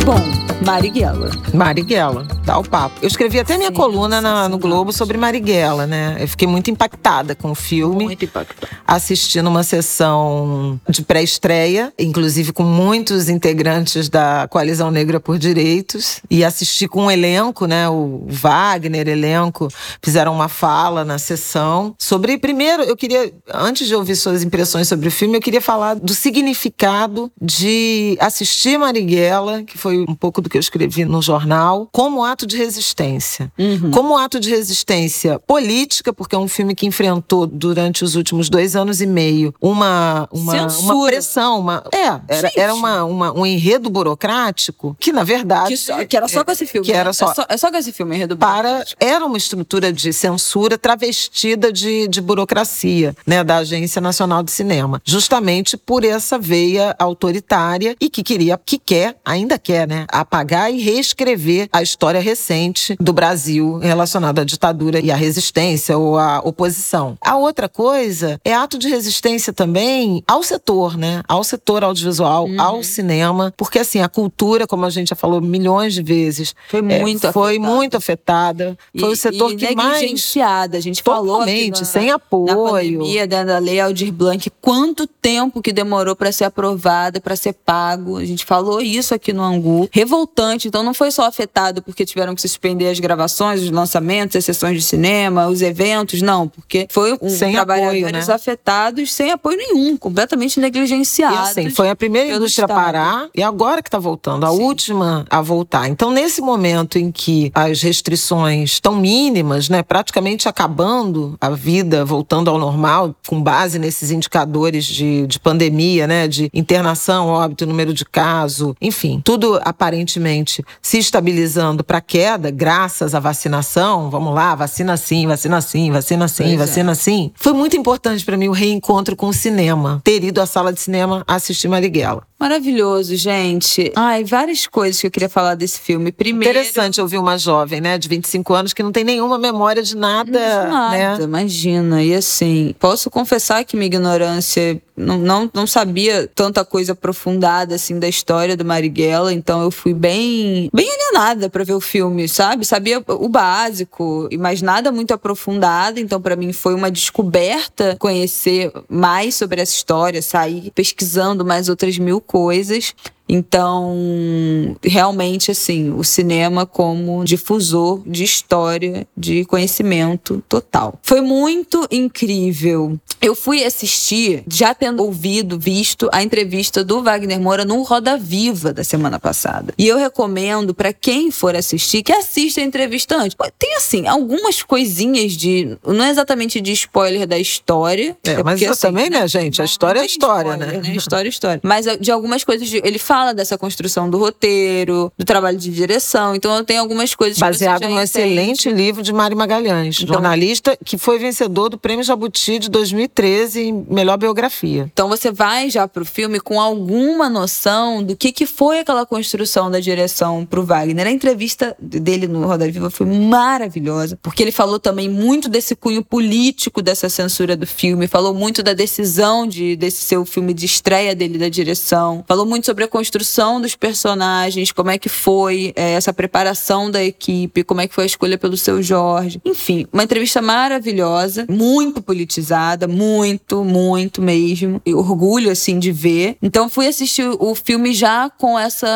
A: Bom, Marighella.
B: Marighella, dá o papo. Eu escrevi até minha coluna na, no Globo sobre Marighella, né? Eu fiquei muito impactada com o filme.
A: Muito impactada.
B: Assistindo uma sessão de pré-estreia, inclusive com muitos integrantes da Coalizão Negra por Direitos. E assisti com um elenco, né? O Wagner, elenco, fizeram uma fala na sessão. Sobre, primeiro, eu queria, antes de ouvir suas impressões sobre o filme, eu queria falar do significado de assistir Marighella, que foi um pouco do que eu escrevi no jornal, como ato de resistência. Uhum. Como ato de resistência política, porque é um filme que enfrentou durante os últimos dois anos e meio uma, uma, uma pressão. Uma, é, era, era uma, uma, um enredo burocrático que, na verdade.
A: Que, só, que era só com esse filme.
B: Que era
A: né?
B: só,
A: é, só, é só com esse filme, enredo
B: para, Era uma estrutura de censura travestida de, de burocracia, né, da Agência Nacional de Cinema. Justamente por essa veia autoritária e que queria, que quer, ainda quer, né, apagar apagar e reescrever a história recente do Brasil relacionada à ditadura e à resistência ou à oposição. A outra coisa é ato de resistência também ao setor, né? Ao setor audiovisual, uhum. ao cinema, porque assim, a cultura, como a gente já falou milhões de vezes,
A: foi é, muito
B: é, foi afetada. muito afetada. Foi e, o setor que mais
A: a gente falou
B: aqui sem apoio. Na
A: pandemia da lei Aldir Blanc, quanto tempo que demorou para ser aprovada, para ser pago. A gente falou isso aqui no Angu. Então não foi só afetado porque tiveram que suspender as gravações, os lançamentos, as sessões de cinema, os eventos, não, porque foi um sem trabalhadores apoio, né? afetados sem apoio nenhum, completamente negligenciados.
B: E assim, foi a primeira indústria a parar e agora que está voltando, a Sim. última a voltar. Então nesse momento em que as restrições estão mínimas, né, praticamente acabando a vida, voltando ao normal, com base nesses indicadores de, de pandemia, né, de internação, óbito, número de caso, enfim, tudo aparentemente aparentemente se estabilizando para queda, graças à vacinação, vamos lá, vacina sim, vacina sim, vacina sim, pois vacina é. sim. Foi muito importante para mim o reencontro com o cinema, ter ido à sala de cinema assistir Marighella.
A: Maravilhoso, gente. Ai, várias coisas que eu queria falar desse filme. Primeiro.
B: Interessante ouvir uma jovem, né, de 25 anos, que não tem nenhuma memória de nada. De nada,
A: né? imagina. E assim, posso confessar que minha ignorância não, não, não sabia tanta coisa aprofundada assim da história do Marighella, então eu fui bem bem alienada para ver o filme, sabe? Sabia o básico, mas nada muito aprofundado, então para mim foi uma descoberta conhecer mais sobre essa história, sair pesquisando mais outras mil coisas. Então, realmente, assim, o cinema como difusor de história, de conhecimento total. Foi muito incrível. Eu fui assistir, já tendo ouvido, visto a entrevista do Wagner Moura no Roda Viva da semana passada. E eu recomendo para quem for assistir que assista a entrevista antes. Tem, assim, algumas coisinhas de. Não é exatamente de spoiler da história.
B: É, é mas porque, assim, também, né, gente? A história é história,
A: né? né? História é história. Mas de algumas coisas. De, ele fala dessa construção do roteiro, do trabalho de direção. Então eu tenho algumas coisas
B: Baseado no excelente livro de Mari Magalhães, então, jornalista que foi vencedor do Prêmio Jabuti de 2013 em melhor biografia.
A: Então você vai já pro filme com alguma noção do que, que foi aquela construção da direção pro Wagner. A entrevista dele no Roda Viva foi maravilhosa, porque ele falou também muito desse cunho político dessa censura do filme, falou muito da decisão de desse seu filme de estreia dele da direção, falou muito sobre a construção dos personagens, como é que foi é, essa preparação da equipe, como é que foi a escolha pelo seu Jorge. Enfim, uma entrevista maravilhosa, muito politizada, muito, muito mesmo. E orgulho, assim, de ver. Então fui assistir o filme já com essa.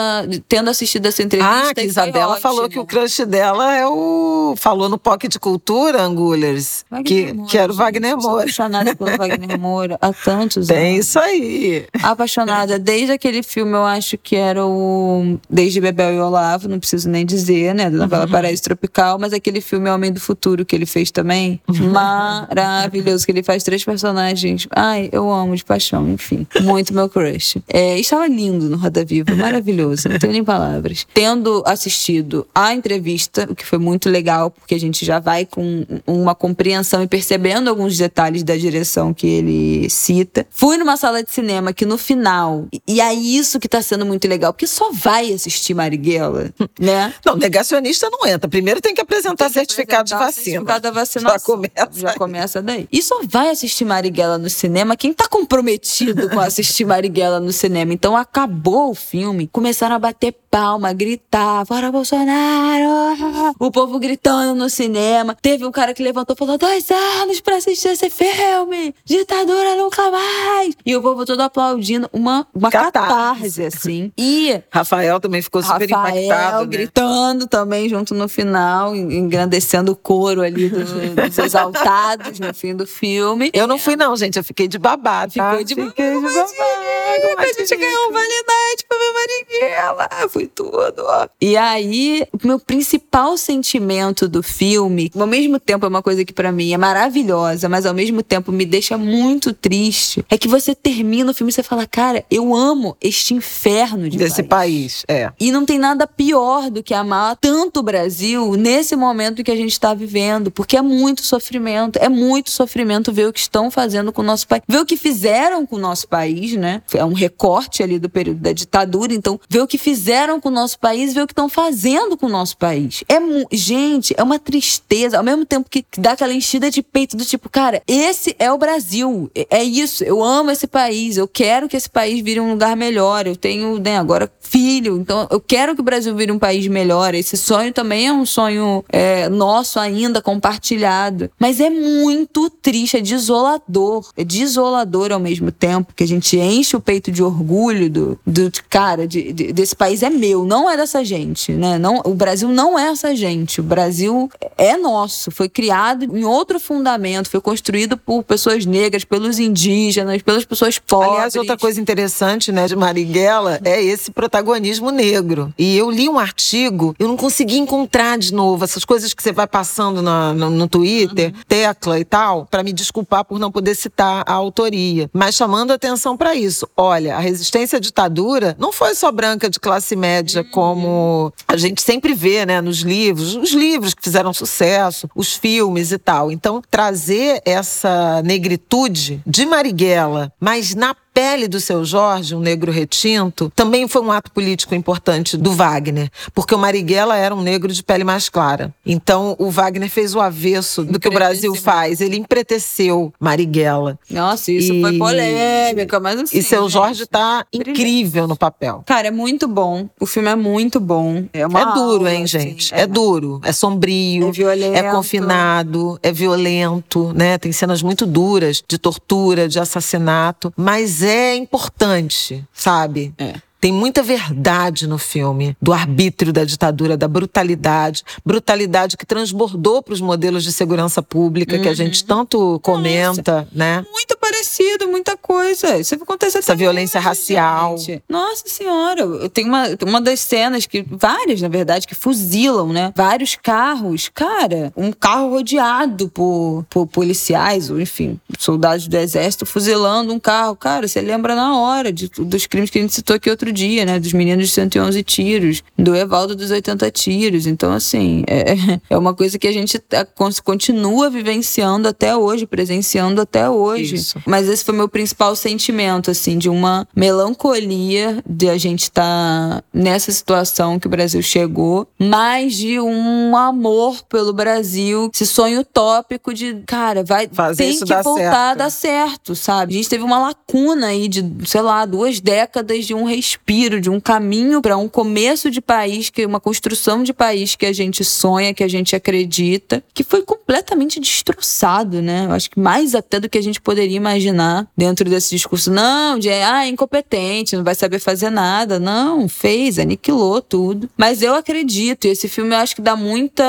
A: tendo assistido essa entrevista.
B: Ah, que Isabela falou que o crush dela é o. falou no Pocket Cultura, Angulers. Que, Moura, que era o Wagner Moura.
A: apaixonada pelo Wagner Moura há tantos
B: Tem anos. Tem isso aí.
A: Apaixonada. Desde aquele filme, eu acho que era o Desde Bebel e Olavo, não preciso nem dizer, né? Da novela uhum. Paraíso Tropical, mas aquele filme Homem do Futuro que ele fez também. Uhum. Maravilhoso, que ele faz três personagens. Ai, eu amo de paixão, enfim. Muito meu crush. É, estava lindo no Roda Viva, maravilhoso, não tenho nem palavras. Tendo assistido a entrevista, o que foi muito legal, porque a gente já vai com uma compreensão e percebendo alguns detalhes da direção que ele cita. Fui numa sala de cinema que no final, e é isso que tá sendo muito legal, porque só vai assistir Marighella, né?
B: Não, negacionista não entra. Primeiro tem que apresentar tem que certificado apresentar de vacina.
A: Certificado da vacinação.
B: Já começa.
A: Já começa daí. E só vai assistir Marighella no cinema quem tá comprometido com assistir Marighella no cinema. Então acabou o filme, começaram a bater palma, gritar, fora Bolsonaro! O povo gritando no cinema. Teve um cara que levantou e falou: dois anos pra assistir esse filme! Ditadura nunca mais! E o povo todo aplaudindo. Uma, uma catarse, assim assim. E.
B: Rafael também ficou super Rafael impactado. Né?
A: gritando também junto no final, engrandecendo o coro ali do, dos exaltados no fim do filme.
B: Eu não fui, não, gente. Eu fiquei de babado.
A: Tá? Ficou de fiquei babado. De babado a gente ganhou um Night pra ver Marighella. Foi tudo. E aí, o meu principal sentimento do filme, ao mesmo tempo é uma coisa que para mim é maravilhosa, mas ao mesmo tempo me deixa muito triste, é que você termina o filme e você fala, cara, eu amo este inferno inferno de
B: desse
A: país.
B: país. É.
A: E não tem nada pior do que amar tanto o Brasil nesse momento que a gente está vivendo, porque é muito sofrimento, é muito sofrimento ver o que estão fazendo com o nosso país, ver o que fizeram com o nosso país, né? É um recorte ali do período da ditadura, então ver o que fizeram com o nosso país, ver o que estão fazendo com o nosso país. É gente, é uma tristeza, ao mesmo tempo que dá aquela enchida de peito do tipo, cara, esse é o Brasil, é, é isso, eu amo esse país, eu quero que esse país vire um lugar melhor, eu tenho tenho né, agora filho, então eu quero que o Brasil vire um país melhor. Esse sonho também é um sonho é, nosso ainda compartilhado. Mas é muito triste, é desolador. É desolador ao mesmo tempo, que a gente enche o peito de orgulho do, do cara, de, de, desse país é meu, não é dessa gente, né? Não, o Brasil não é essa gente. O Brasil é nosso, foi criado em outro fundamento, foi construído por pessoas negras, pelos indígenas, pelas pessoas pobres.
B: Aliás, outra coisa interessante, né, de Marighella é esse protagonismo negro. E eu li um artigo, eu não consegui encontrar de novo essas coisas que você vai passando no, no, no Twitter, uhum. tecla e tal, para me desculpar por não poder citar a autoria. Mas chamando atenção para isso. Olha, a resistência à ditadura não foi só branca de classe média, uhum. como a gente sempre vê, né, nos livros, os livros que fizeram sucesso, os filmes e tal. Então, trazer essa negritude de Marighella, mas na pele do seu Jorge, um negro retinto, também foi um ato político importante do Wagner, porque o Marighella era um negro de pele mais clara. Então o Wagner fez o avesso do que o Brasil faz. Ele empreteceu Marighella.
A: Nossa, isso e... foi polêmica, mas assim.
B: E seu Jorge tá incrível no papel.
A: Cara, é muito bom. O filme é muito bom. É, uma
B: é duro, hein, assim, gente? É. é. duro. É sombrio. É violento. É confinado. É violento, né? Tem cenas muito duras de tortura, de assassinato. Mas é importante, sabe?
A: É.
B: Tem muita verdade no filme do arbítrio da ditadura, da brutalidade, brutalidade que transbordou para os modelos de segurança pública uhum. que a gente uhum. tanto comenta, Nossa, né?
A: Muito parecido, muita coisa. Isso acontece
B: Essa violência hoje, racial.
A: Gente. Nossa senhora, tem uma, uma das cenas que várias, na verdade, que fuzilam, né? Vários carros, cara, um carro rodeado por, por policiais, ou enfim, soldados do exército fuzilando um carro. Cara, você lembra na hora de, dos crimes que a gente citou aqui outro dia, né? Dos meninos de 111 tiros, do Evaldo dos 80 tiros. Então, assim, é, é uma coisa que a gente tá, continua vivenciando até hoje, presenciando até hoje. Isso. Mas esse foi meu principal sentimento, assim, de uma melancolia de a gente estar tá nessa situação que o Brasil chegou, mais de um amor pelo Brasil, esse sonho utópico de, cara, vai
B: Fazer
A: tem que voltar certo. a dar certo, sabe? A gente teve uma lacuna aí de, sei lá, duas décadas de um respiro respiro, de um caminho para um começo de país, que uma construção de país que a gente sonha, que a gente acredita, que foi completamente destroçado, né? Eu acho que mais até do que a gente poderia imaginar dentro desse discurso. Não, de ah, é incompetente, não vai saber fazer nada. Não, fez, aniquilou tudo. Mas eu acredito, e esse filme eu acho que dá muita.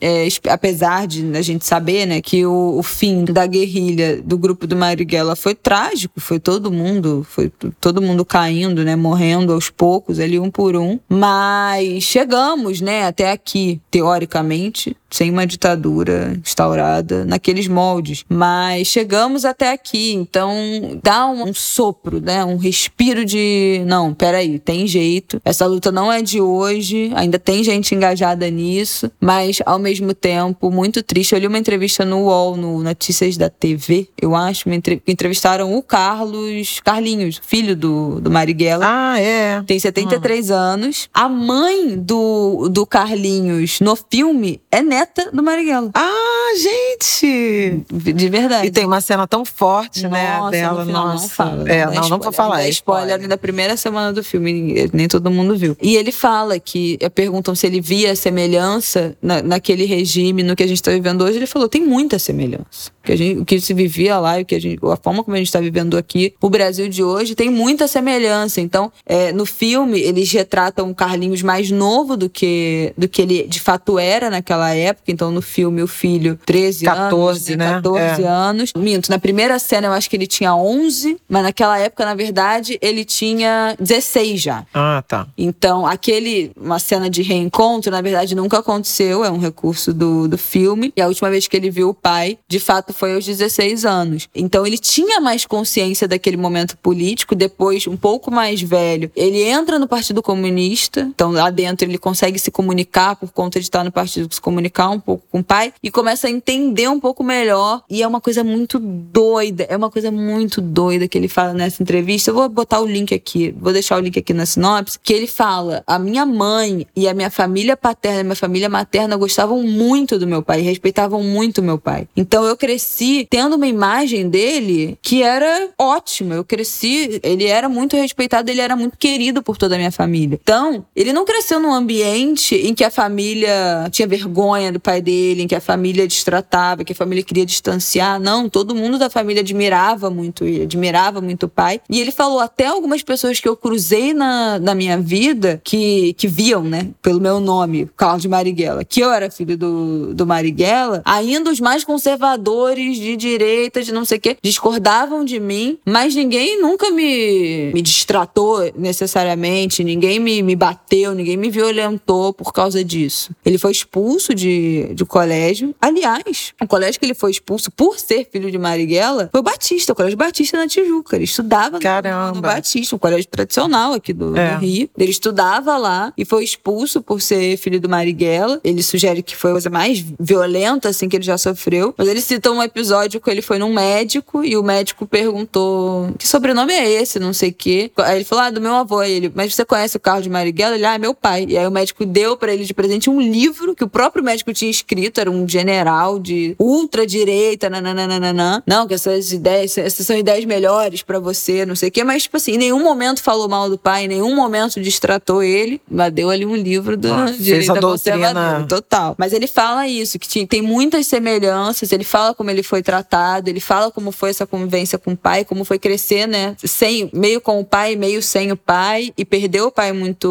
A: É, apesar de a gente saber, né, que o, o fim da guerrilha do grupo do Marighella foi trágico, foi todo mundo, foi todo mundo caindo, né, morrendo morrendo aos poucos, ali um por um. Mas chegamos, né, até aqui, teoricamente, sem uma ditadura instaurada naqueles moldes. Mas chegamos até aqui, então dá um, um sopro, né? Um respiro de. Não, peraí, tem jeito. Essa luta não é de hoje, ainda tem gente engajada nisso, mas ao mesmo tempo, muito triste. Eu li uma entrevista no UOL, no Notícias da TV, eu acho, me entre... entrevistaram o Carlos Carlinhos, filho do, do Marighella.
B: Ah, é.
A: Tem 73 anos. A mãe do, do Carlinhos no filme é neta do Marighella.
B: Ah, gente!
A: De verdade.
B: E tem uma cena tão forte, né,
A: Nossa,
B: né, dela.
A: No Nossa. Não fala.
B: É, não, não, não vou falar.
A: É spoiler, spoiler da primeira semana do filme, nem todo mundo viu. E ele fala que, perguntam se ele via semelhança na, naquele regime, no que a gente está vivendo hoje. Ele falou, tem muita semelhança. Que a gente, o que se vivia lá e o que a, gente, a forma como a gente está vivendo aqui, o Brasil de hoje tem muita semelhança. Então, é, no filme, eles retratam o Carlinhos mais novo do que, do que ele de fato era naquela época então no filme o filho 13
B: 14,
A: anos, né? 14
B: é.
A: anos. Minto, na primeira cena eu acho que ele tinha 11, mas naquela época, na verdade, ele tinha 16 já.
B: Ah, tá.
A: Então, aquele, uma cena de reencontro, na verdade, nunca aconteceu, é um recurso do, do filme. E a última vez que ele viu o pai, de fato, foi aos 16 anos. Então, ele tinha mais consciência daquele momento político, depois, um pouco mais velho, ele entra no Partido Comunista, então lá dentro ele consegue se comunicar por conta de estar no Partido se comunicar um pouco com o pai e começa a entender um pouco melhor. E é uma coisa muito doida, é uma coisa muito doida que ele fala nessa entrevista. Eu vou botar o link aqui, vou deixar o link aqui na sinopse, que ele fala: a minha mãe e a minha família paterna, a minha família materna gostavam muito do meu pai, respeitavam muito meu pai. Então eu cresci tendo uma imagem dele que era ótima. Eu cresci, ele era muito respeitado, ele era muito querido por toda a minha família. Então, ele não cresceu num ambiente em que a família tinha vergonha do pai dele, em que a família destratava, que a família queria distanciar. Não, todo mundo da família admirava muito ele, admirava muito o pai. E ele falou até algumas pessoas que eu cruzei na, na minha vida que, que viam, né, pelo meu nome, Carlos Marighella, que eu era filho do, do Marighella, ainda os mais conservadores de direita, de não sei o quê, discordavam de mim, mas ninguém nunca me, me distratou necessariamente, ninguém me, me bateu, ninguém me violentou por causa disso. Ele foi expulso de de, colégio. Aliás, o colégio que ele foi expulso por ser filho de Marighella foi o Batista, o Colégio Batista na Tijuca. Ele estudava
B: Caramba.
A: no Batista, um colégio tradicional aqui do, é. do, Rio. Ele estudava lá e foi expulso por ser filho do Marighella. Ele sugere que foi a coisa mais violenta assim que ele já sofreu. Mas ele cita um, um episódio que ele foi num médico e o médico perguntou que sobrenome é esse, não sei o quê. Aí ele falou, ah, do meu avô. Aí ele, mas você conhece o Carlos de Marighella? Ele, ah, é meu pai. E aí o médico deu para ele de presente um livro que o próprio médico tinha escrito, era um general de ultradireita, nananana. Não, que essas ideias, essas são ideias melhores para você, não sei o quê. Mas, tipo assim, em nenhum momento falou mal do pai, em nenhum momento distratou ele, mas deu ali um livro do
B: Ah, fez a doutrina.
A: Total. Mas ele fala isso, que tem muitas semelhanças, ele fala como ele foi tratado, ele fala como foi essa convivência com o pai, como foi crescer, né? Sem, meio com o pai, meio sem o pai, e perdeu o pai muito,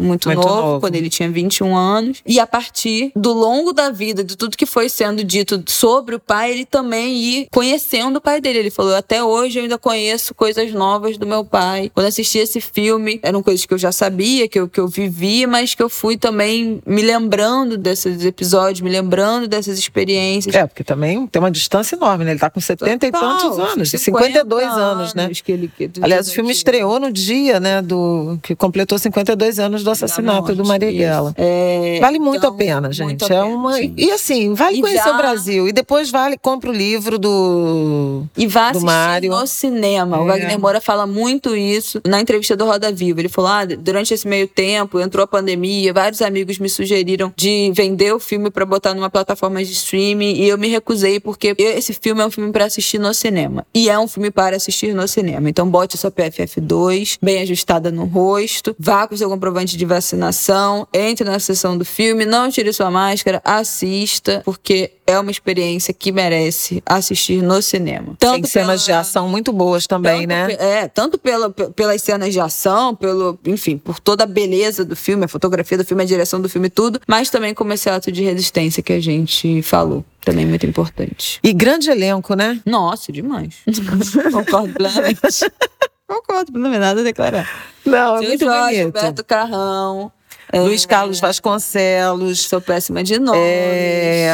A: muito,
B: Muito
A: novo,
B: novo.
A: quando ele tinha 21 anos. E a partir do longo da vida, de tudo que foi sendo dito sobre o pai, ele também ir conhecendo o pai dele. Ele falou: até hoje eu ainda conheço coisas novas do meu pai. Quando assisti esse filme, eram coisas que eu já sabia, que eu, que eu vivi, mas que eu fui também me lembrando desses episódios, me lembrando dessas experiências.
B: É, porque também tem uma distância enorme, né? Ele tá com 70 e tantos anos,
A: 50
B: 52 anos, né?
A: que ele- que-
B: Aliás, o filme estreou no dia, né, do que completou 52 anos do assassinato do Marighella.
A: É,
B: Vale muito
A: então,
B: a pena, gente.
A: muito
B: é
A: pena,
B: uma
A: gente.
B: e assim, vale
A: E
B: conhecer
A: já-
B: o Brasil e depois vale compra o livro do
A: E vá
B: do
A: assistir
B: Mário.
A: no cinema. O
B: É.
A: Wagner Moura fala muito isso na entrevista do Roda Viva. Ele falou: ah, durante esse meio tempo, entrou a pandemia, vários amigos me sugeriram de vender o filme pra botar numa plataforma de streaming e eu me recusei porque esse filme é um filme pra assistir no cinema. E é um filme para assistir no cinema. Então bote sua PFF2 bem ajustada no rosto, vá com seu comprovante de vacinação, entre na sessão do filme, não tire sua máscara, assista, porque é uma experiência que merece assistir no cinema.
B: tem cenas de
A: pela-
B: ação muito boas também,
A: tanto
B: né?
A: É, tanto pela, pe- pelas cenas de ação, pelo, enfim, por toda a beleza do filme, a fotografia do filme, a direção do filme, tudo, mas também como esse ato de resistência que a gente falou. Também muito importante.
B: E grande elenco, né?
A: Nossa, demais. Concordo plenamente. Concordo plenamente, nada a declarar.
B: Não, é muito
A: Jorge,
B: bonito.
A: Roberto Carrão.
B: Luiz Carlos Vasconcelos.
A: Sou péssima de nomes.
B: É...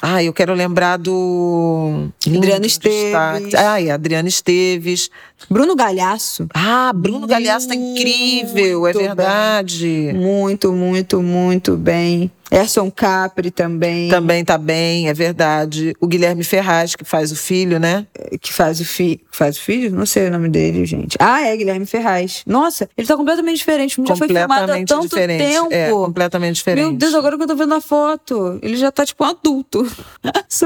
B: Ah, eu quero lembrar do.
A: Adriano Esteves.
B: Ai, Adriano Esteves.
A: Bruno Galhaço.
B: Ah, Bruno Galhaço tá incrível, é
A: Muito
B: verdade.
A: Muito, muito, muito bem. Erson Capri também.
B: Também tá bem, é verdade. O Guilherme Ferraz, que faz o filho, né?
A: que faz o filho. Faz o filho? Não sei o nome dele, gente. Ah, é Guilherme Ferraz. Nossa, ele tá completamente diferente. Não já foi filmado há
B: completamente
A: tanto
B: diferente.
A: tempo.
B: É, completamente diferente.
A: Meu Deus, agora que eu tô vendo a foto, ele já tá tipo um adulto.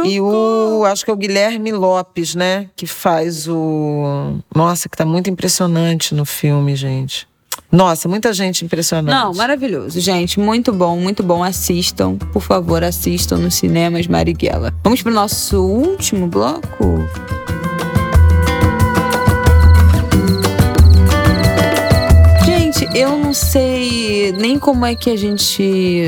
B: E o, acho que é o Guilherme Lopes, né? Que faz o. Nossa, que tá muito impressionante no filme, gente. Nossa, muita gente impressionante.
A: Não, maravilhoso, gente. Muito bom, muito bom. Assistam, por favor, assistam nos cinemas Marighella. Vamos pro nosso último bloco? Gente, eu não sei nem como é que a gente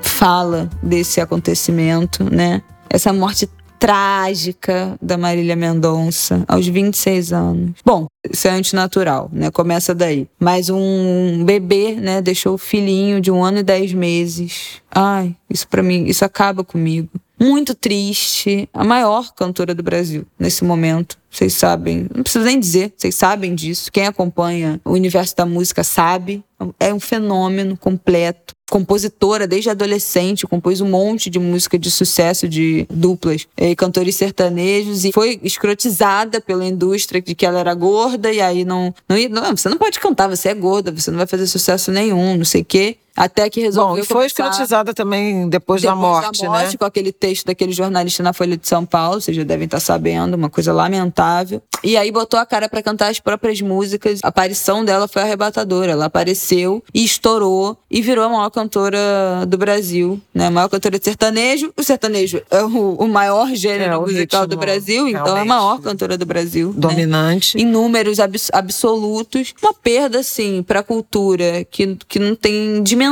A: fala desse acontecimento, né? Essa morte trágica da Marília Mendonça aos 26 anos. Bom, isso é antinatural, né? Começa daí. Mas um bebê, né, deixou o filhinho de um ano e dez meses. Ai, isso pra mim, isso acaba comigo. Muito triste. A maior cantora do Brasil nesse momento. Vocês sabem, não preciso nem dizer, vocês sabem disso. Quem acompanha o universo da música sabe. É um fenômeno completo. Compositora desde adolescente, compôs um monte de música de sucesso de duplas e cantores sertanejos e foi escrotizada pela indústria de que ela era gorda e aí não, não, não você não pode cantar, você é gorda, você não vai fazer sucesso nenhum, não sei o quê. Até que resolveu
B: Bom, e foi
A: começar-
B: escrotizada também depois, da
A: depois
B: morte,
A: da morte,
B: né?
A: com aquele texto daquele jornalista na Folha de São Paulo, vocês já devem estar sabendo, uma coisa lamentável. E aí botou a cara pra cantar as próprias músicas. A aparição dela foi arrebatadora. Ela apareceu e estourou e virou a maior cantora do Brasil, né? A maior cantora de sertanejo. O sertanejo é o, o maior gênero
B: É,
A: musical
B: ritmo,
A: do Brasil, então é a maior cantora do Brasil. né?
B: Dominante.
A: em números abs- absolutos. Uma perda, assim, pra cultura que, que não tem dimensão.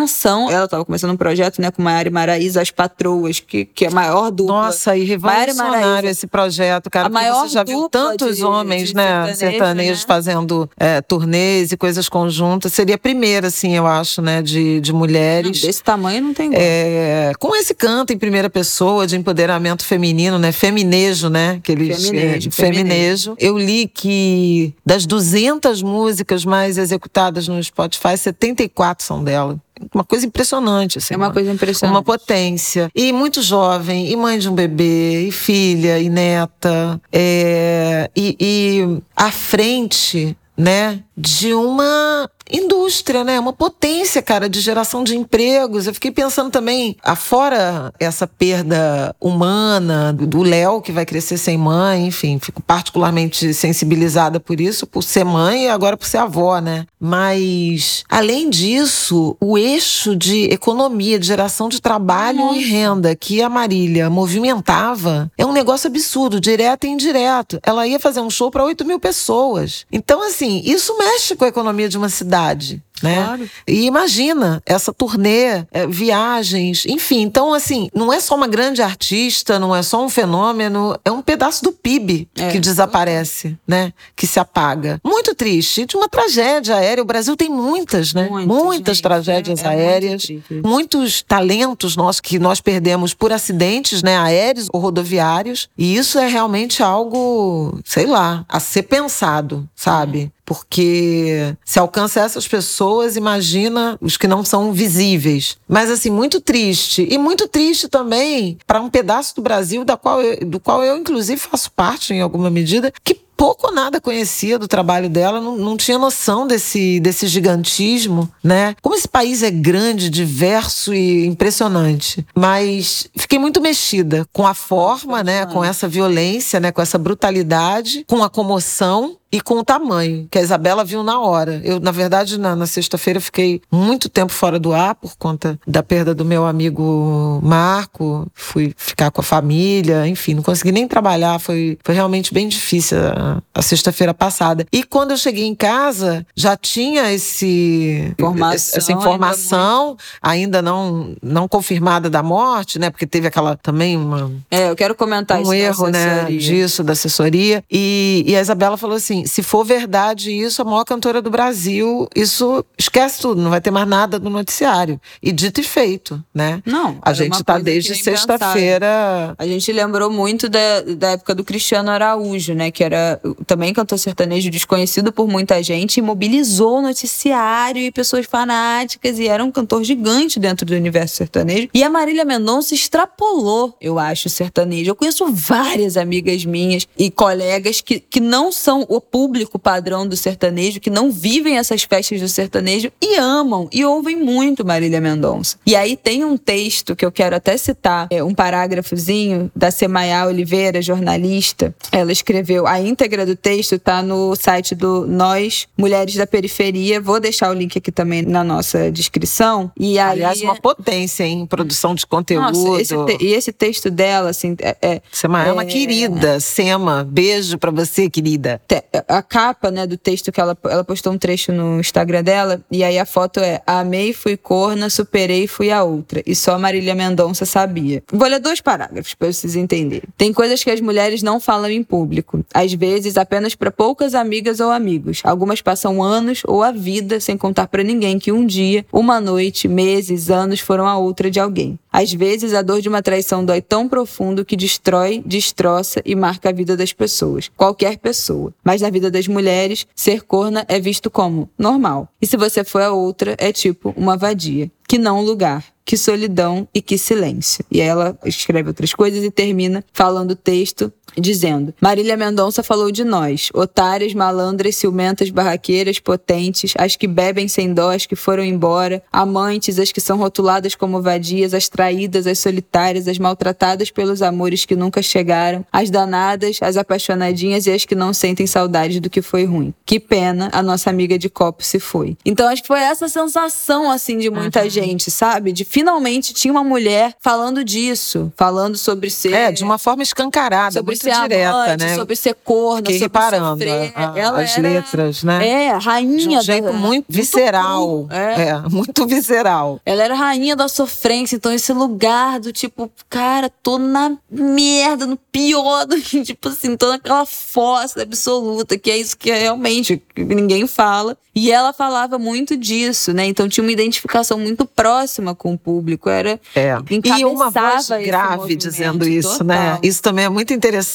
A: Ela tava começando um projeto, né, com Maiara e Maraísa, As Patroas, que, que é a maior dupla.
B: Nossa, e
A: e
B: revolucionário esse projeto, cara.
A: A
B: porque
A: maior
B: você já viu
A: dupla
B: tantos
A: de-
B: homens,
A: de
B: né,
A: sertanejo,
B: sertanejos
A: né?
B: fazendo é, turnês e coisas conjuntas. Seria a primeira, assim, eu acho, né, de, de
A: Não,
B: mulheres.
A: desse tamanho não tem igual.
B: É, com esse canto em primeira pessoa de empoderamento feminino, né? Feminejo, né? Que eles,
A: Feminejo,
B: é, feminejo. Eu li que das 200 músicas mais executadas no Spotify, 74 são dela. Uma coisa impressionante. Assim,
A: é uma, uma coisa impressionante.
B: Uma potência. E muito jovem, e mãe de um bebê, e filha, e neta. É, e, e à frente né, de uma indústria, né? Uma potência, cara, de geração de empregos. Eu fiquei pensando também, afora essa perda humana do Léo, que vai crescer sem mãe, enfim, fico particularmente sensibilizada por isso, por ser mãe e agora por ser avó, né? Mas, além disso, o eixo de economia, de geração de trabalho Nossa. e renda que a Marília movimentava é um negócio absurdo, direto e indireto. Ela ia fazer um show para 8 mil pessoas. Então, assim, isso mexe com a economia de uma cidade verdade. Né? Claro. E imagina essa turnê, é, viagens, enfim. Então, assim, não é só uma grande artista, não é só um fenômeno, é um pedaço do PIB é. que desaparece, né? Que se apaga. Muito triste, de uma tragédia aérea. O Brasil tem muitas, né? Muito, Muitas gente. tragédias é, é aéreas, muitos talentos nossos que nós perdemos por acidentes, né? Aéreos ou rodoviários. E isso é realmente algo, sei lá, a ser pensado, sabe? porque se alcança essas pessoas, imagina os que não são visíveis. Mas assim, muito triste. E muito triste também para um pedaço do Brasil da qual eu, do qual eu, inclusive, faço parte em alguma medida, que pouco ou nada conhecia do trabalho dela, não, não tinha noção desse, desse gigantismo, né? Como esse país é grande, diverso e impressionante. Mas fiquei muito mexida com a forma, né? Com essa violência, né? Com essa brutalidade, com a comoção e com o tamanho, que a Isabela viu na hora. Eu, na verdade, na, na sexta-feira fiquei muito tempo fora do ar por conta da perda do meu amigo Marco. Fui ficar com a família, enfim, não consegui nem trabalhar. Foi, foi realmente bem difícil a, a sexta-feira passada. E quando eu cheguei em casa, já tinha esse, informação, essa informação ainda, ainda, não, não confirmada da morte, né? Porque teve aquela também uma.
A: É, eu quero comentar
B: um
A: isso.
B: Erro, né? Disso, da assessoria. E, e a Isabela falou assim: se for verdade isso, a maior cantora do Brasil, isso esquece tudo, não vai ter mais nada no noticiário. E dito e feito, né?
A: Não.
B: A gente está desde sexta-feira.
A: A gente lembrou muito da, da época do Cristiano Araújo, né? Que era também cantor sertanejo desconhecido por muita gente, e mobilizou o noticiário e pessoas fanáticas, e era um cantor gigante dentro do universo sertanejo. E a Marília Mendonça extrapolou, eu acho, o sertanejo. Eu conheço várias amigas minhas e colegas que, que não são o público padrão do sertanejo, que não vivem essas festas do sertanejo e amam e ouvem muito Marília Mendonça. E aí tem um texto que eu quero até citar, é um parágrafozinho da Semaia Oliveira, jornalista. Ela escreveu a íntegra do texto tá no site do Nós Mulheres da Periferia. Vou deixar o link aqui também na nossa descrição. E aí,
B: Aliás, uma potência em produção de conteúdo.
A: Nossa, esse te... e esse texto dela, assim, é, é,
B: Semaia é uma querida. Sema, beijo para você, querida
A: a capa, né, do texto que ela, ela postou um trecho no Instagram dela, e aí a foto é Amei, fui corna, superei, fui a outra. E só Marília Mendonça sabia. Vou ler dois parágrafos para vocês entenderem. Tem coisas que as mulheres não falam em público. Às vezes, apenas para poucas amigas ou amigos. Algumas passam anos ou a vida sem contar para ninguém que um dia, uma noite, meses, anos foram a outra de alguém. Às vezes, a dor de uma traição dói tão profundo que destrói, destroça e marca a vida das pessoas. Qualquer pessoa. Mas na vida das mulheres, ser corna é visto como normal. E se você for a outra, é tipo uma vadia. Que não lugar que solidão e que silêncio. E ela escreve outras coisas e termina falando o texto dizendo: Marília Mendonça falou de nós, otárias, malandras, ciumentas, barraqueiras, potentes, as que bebem sem dó, as que foram embora, amantes, as que são rotuladas como vadias, as traídas, as solitárias, as maltratadas pelos amores que nunca chegaram, as danadas, as apaixonadinhas e as que não sentem saudade do que foi ruim. Que pena, a nossa amiga de copo se foi. Então acho que foi essa sensação assim de muita uhum. gente, sabe? De finalmente tinha uma mulher falando disso, falando sobre ser.
B: É, de uma forma escancarada, sobre muito direta, amante, né?
A: Sobre ser Fiquei sobre
B: reparando
A: sofrer.
B: A, a, as era, letras, né?
A: É, rainha. De
B: um jeito da, muito visceral. é. é, muito visceral.
A: Ela era rainha da sofrência, então esse lugar do tipo, cara, tô na merda, no pior do tipo assim, tô naquela fossa absoluta, que é isso que realmente ninguém fala. E ela falava muito disso, né? Então tinha uma identificação muito próxima com o público, era
B: é. E uma voz grave dizendo isso, né? total. né? Isso também é muito interessante.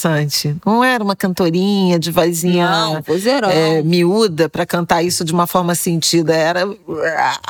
B: Não era uma cantorinha de vozinha
A: não,
B: é, miúda para cantar isso de uma forma sentida, era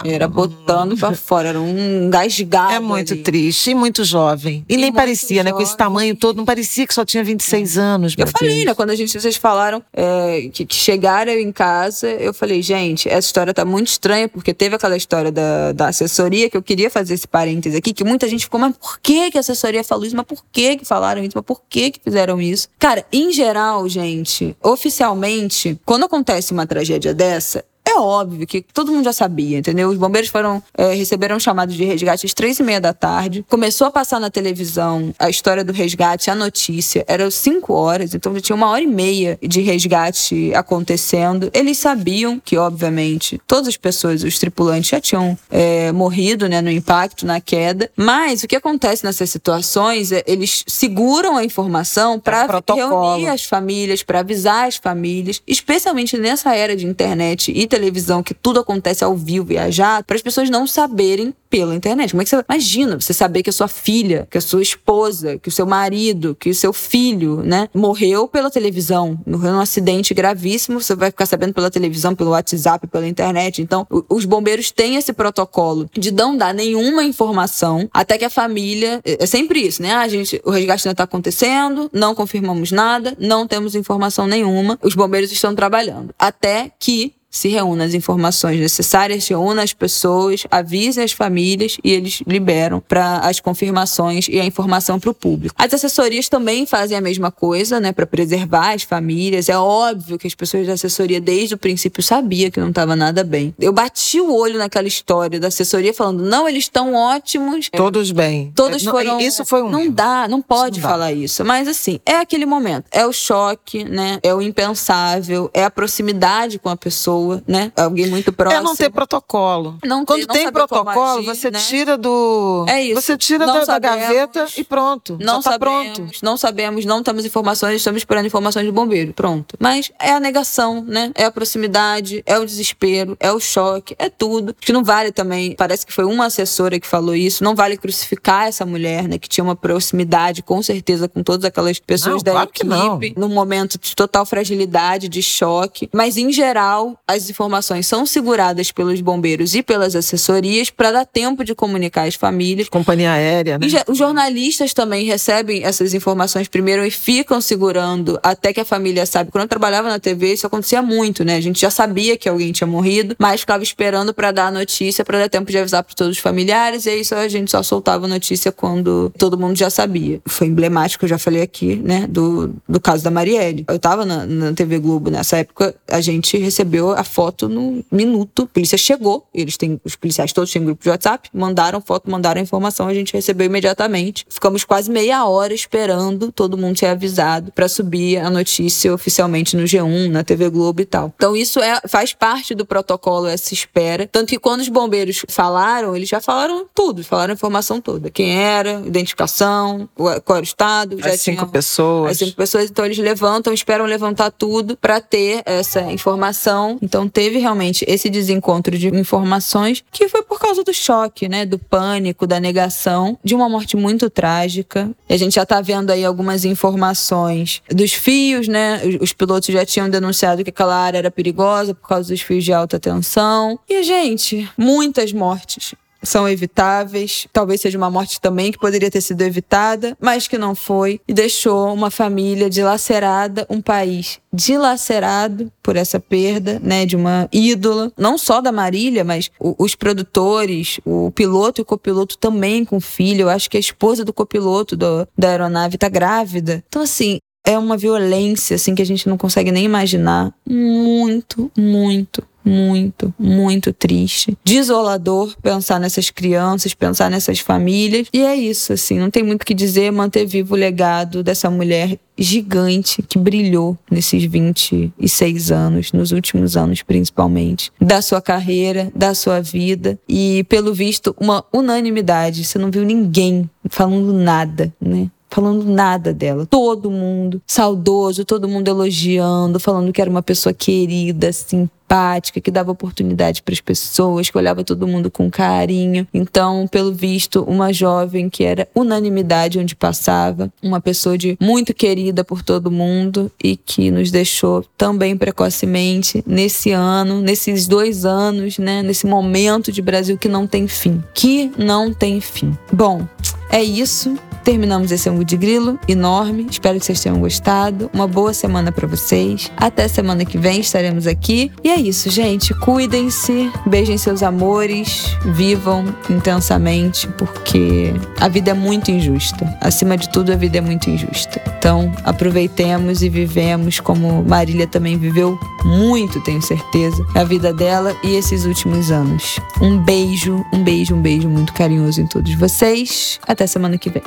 A: era botando para fora, era um gasgado.
B: É muito
A: ali.
B: triste e muito jovem. E, e nem parecia, jovem. né? Com esse tamanho todo, não parecia que só tinha 26 é. anos.
A: Eu falei, né? Quando a gente vocês falaram é, que, que chegaram em casa, eu falei, gente, essa história tá muito estranha, porque teve aquela história da, da assessoria, que eu queria fazer esse parêntese aqui, que muita gente ficou, mas por que, que a assessoria falou isso? Mas por que, que falaram isso? Mas por que, que fizeram isso? Cara, em geral, gente, oficialmente, quando acontece uma tragédia dessa, é óbvio que todo mundo já sabia, entendeu? Os bombeiros foram é, receberam um chamado de resgate às três e meia da tarde. Começou a passar na televisão a história do resgate, a notícia. Eram cinco horas, então já tinha uma hora e meia de resgate acontecendo. Eles sabiam que, obviamente, todas as pessoas, os tripulantes, já tinham é, morrido né, no impacto, na queda. Mas o que acontece nessas situações é eles seguram a informação para é reunir as famílias, para avisar as famílias, especialmente nessa era de internet e televisão que tudo acontece ao vivo, viajar, para as pessoas não saberem pela internet. Como é que você imagina você saber que a sua filha, que a sua esposa, que o seu marido, que o seu filho, né, morreu pela televisão, morreu num acidente gravíssimo, você vai ficar sabendo pela televisão, pelo WhatsApp, pela internet. Então, os bombeiros têm esse protocolo de não dar nenhuma informação até que a família, é, é sempre isso, né? Ah, gente, o resgate ainda está acontecendo, não confirmamos nada, não temos informação nenhuma. Os bombeiros estão trabalhando até que se reúna as informações necessárias, reúna as pessoas, avise as famílias e eles liberam para as confirmações e a informação para o público. As assessorias também fazem a mesma coisa, né, para preservar as famílias. É óbvio que as pessoas da assessoria desde o princípio sabia que não estava nada bem. Eu bati o olho naquela história da assessoria falando: "Não, eles estão ótimos".
B: Todos bem.
A: Todos é, foram.
B: Isso foi um
A: Não
B: erro.
A: dá, não pode não falar dá. isso. Mas assim, é aquele momento, é o choque, né? É o impensável, é a proximidade com a pessoa pessoa, né? Alguém muito próximo.
B: É não ter protocolo.
A: Não
B: Quando
A: ter, não
B: tem protocolo, agir, você né? tira do.
A: É isso.
B: Você tira da, da, gaveta e pronto.
A: Não
B: tá
A: sabemos,
B: pronto.
A: Não sabemos, não temos informações, estamos esperando informações do bombeiro. Pronto. Mas é a negação, né? É a proximidade, é o desespero, é o choque, é tudo. Que não vale também. Parece que foi uma assessora que falou isso. Não vale crucificar essa mulher, né? Que tinha uma proximidade, com certeza, com todas aquelas pessoas
B: não,
A: da
B: claro
A: equipe. Num momento de total fragilidade, de choque. Mas, em geral, as informações são seguradas pelos bombeiros e pelas assessorias para dar tempo de comunicar as famílias.
B: Companhia aérea, né?
A: E os jornalistas também recebem essas informações primeiro e ficam segurando até que a família sabe. Quando eu trabalhava na TV, isso acontecia muito, né? A gente já sabia que alguém tinha morrido, mas ficava esperando para dar a notícia, para dar tempo de avisar para todos os familiares, e aí só, a gente só soltava a notícia quando todo mundo já sabia. Foi emblemático, eu já falei aqui, né, do, do caso da Marielle. Eu tava na, na TV Globo nessa época, a gente recebeu a foto no minuto. A polícia chegou, eles têm, os policiais todos têm grupo de WhatsApp, mandaram foto, mandaram a informação, a gente recebeu imediatamente. Ficamos quase meia hora esperando todo mundo ser avisado para subir a notícia oficialmente no G1, na TV Globo e tal. Então isso é, faz parte do protocolo essa espera. Tanto que quando os bombeiros falaram, eles já falaram tudo, falaram a informação toda. Quem era, identificação, qual era o estado.
B: As cinco pessoas.
A: As cinco pessoas. Então eles levantam, esperam levantar tudo para ter essa informação então teve realmente esse desencontro de informações que foi por causa do choque, né, do pânico, da negação, de uma morte muito trágica. E a gente já tá vendo aí algumas informações dos fios, né? Os pilotos já tinham denunciado que aquela área era perigosa por causa dos fios de alta tensão. E gente, muitas mortes são evitáveis. Talvez seja uma morte também que poderia ter sido evitada, mas que não foi. E deixou uma família dilacerada, um país dilacerado por essa perda, né, de uma ídola, não só da Marília, mas os produtores, o piloto e o copiloto também com filho. Eu acho que a esposa do copiloto do, da aeronave está grávida. Então, assim, é uma violência assim que a gente não consegue nem imaginar. Muito, muito, muito, muito triste. Desolador pensar nessas crianças, pensar nessas famílias. E é isso, assim, não tem muito o que dizer, manter vivo o legado dessa mulher gigante que brilhou nesses 26 anos, nos últimos anos principalmente, da sua carreira, da sua vida e, pelo visto, uma unanimidade. Você não viu ninguém falando nada, né? Falando nada dela. Todo mundo saudoso, todo mundo elogiando, falando que era uma pessoa querida, simpática, que dava oportunidade para as pessoas, que olhava todo mundo com carinho. Então, pelo visto, uma jovem que era unanimidade onde passava, uma pessoa de muito querida por todo mundo e que nos deixou também precocemente nesse ano, nesses dois anos, né, nesse momento de Brasil que não tem fim, que não tem fim. Bom, é isso. Terminamos esse ângulo de grilo enorme. Espero que vocês tenham gostado. Uma boa semana para vocês. Até semana que vem estaremos aqui. E é isso, gente. Cuidem-se, beijem seus amores, vivam intensamente, porque a vida é muito injusta. Acima de tudo, a vida é muito injusta. Então, aproveitemos e vivemos como Marília também viveu muito, tenho certeza, a vida dela e esses últimos anos. Um beijo, um beijo, um beijo muito carinhoso em todos vocês. Até semana que vem.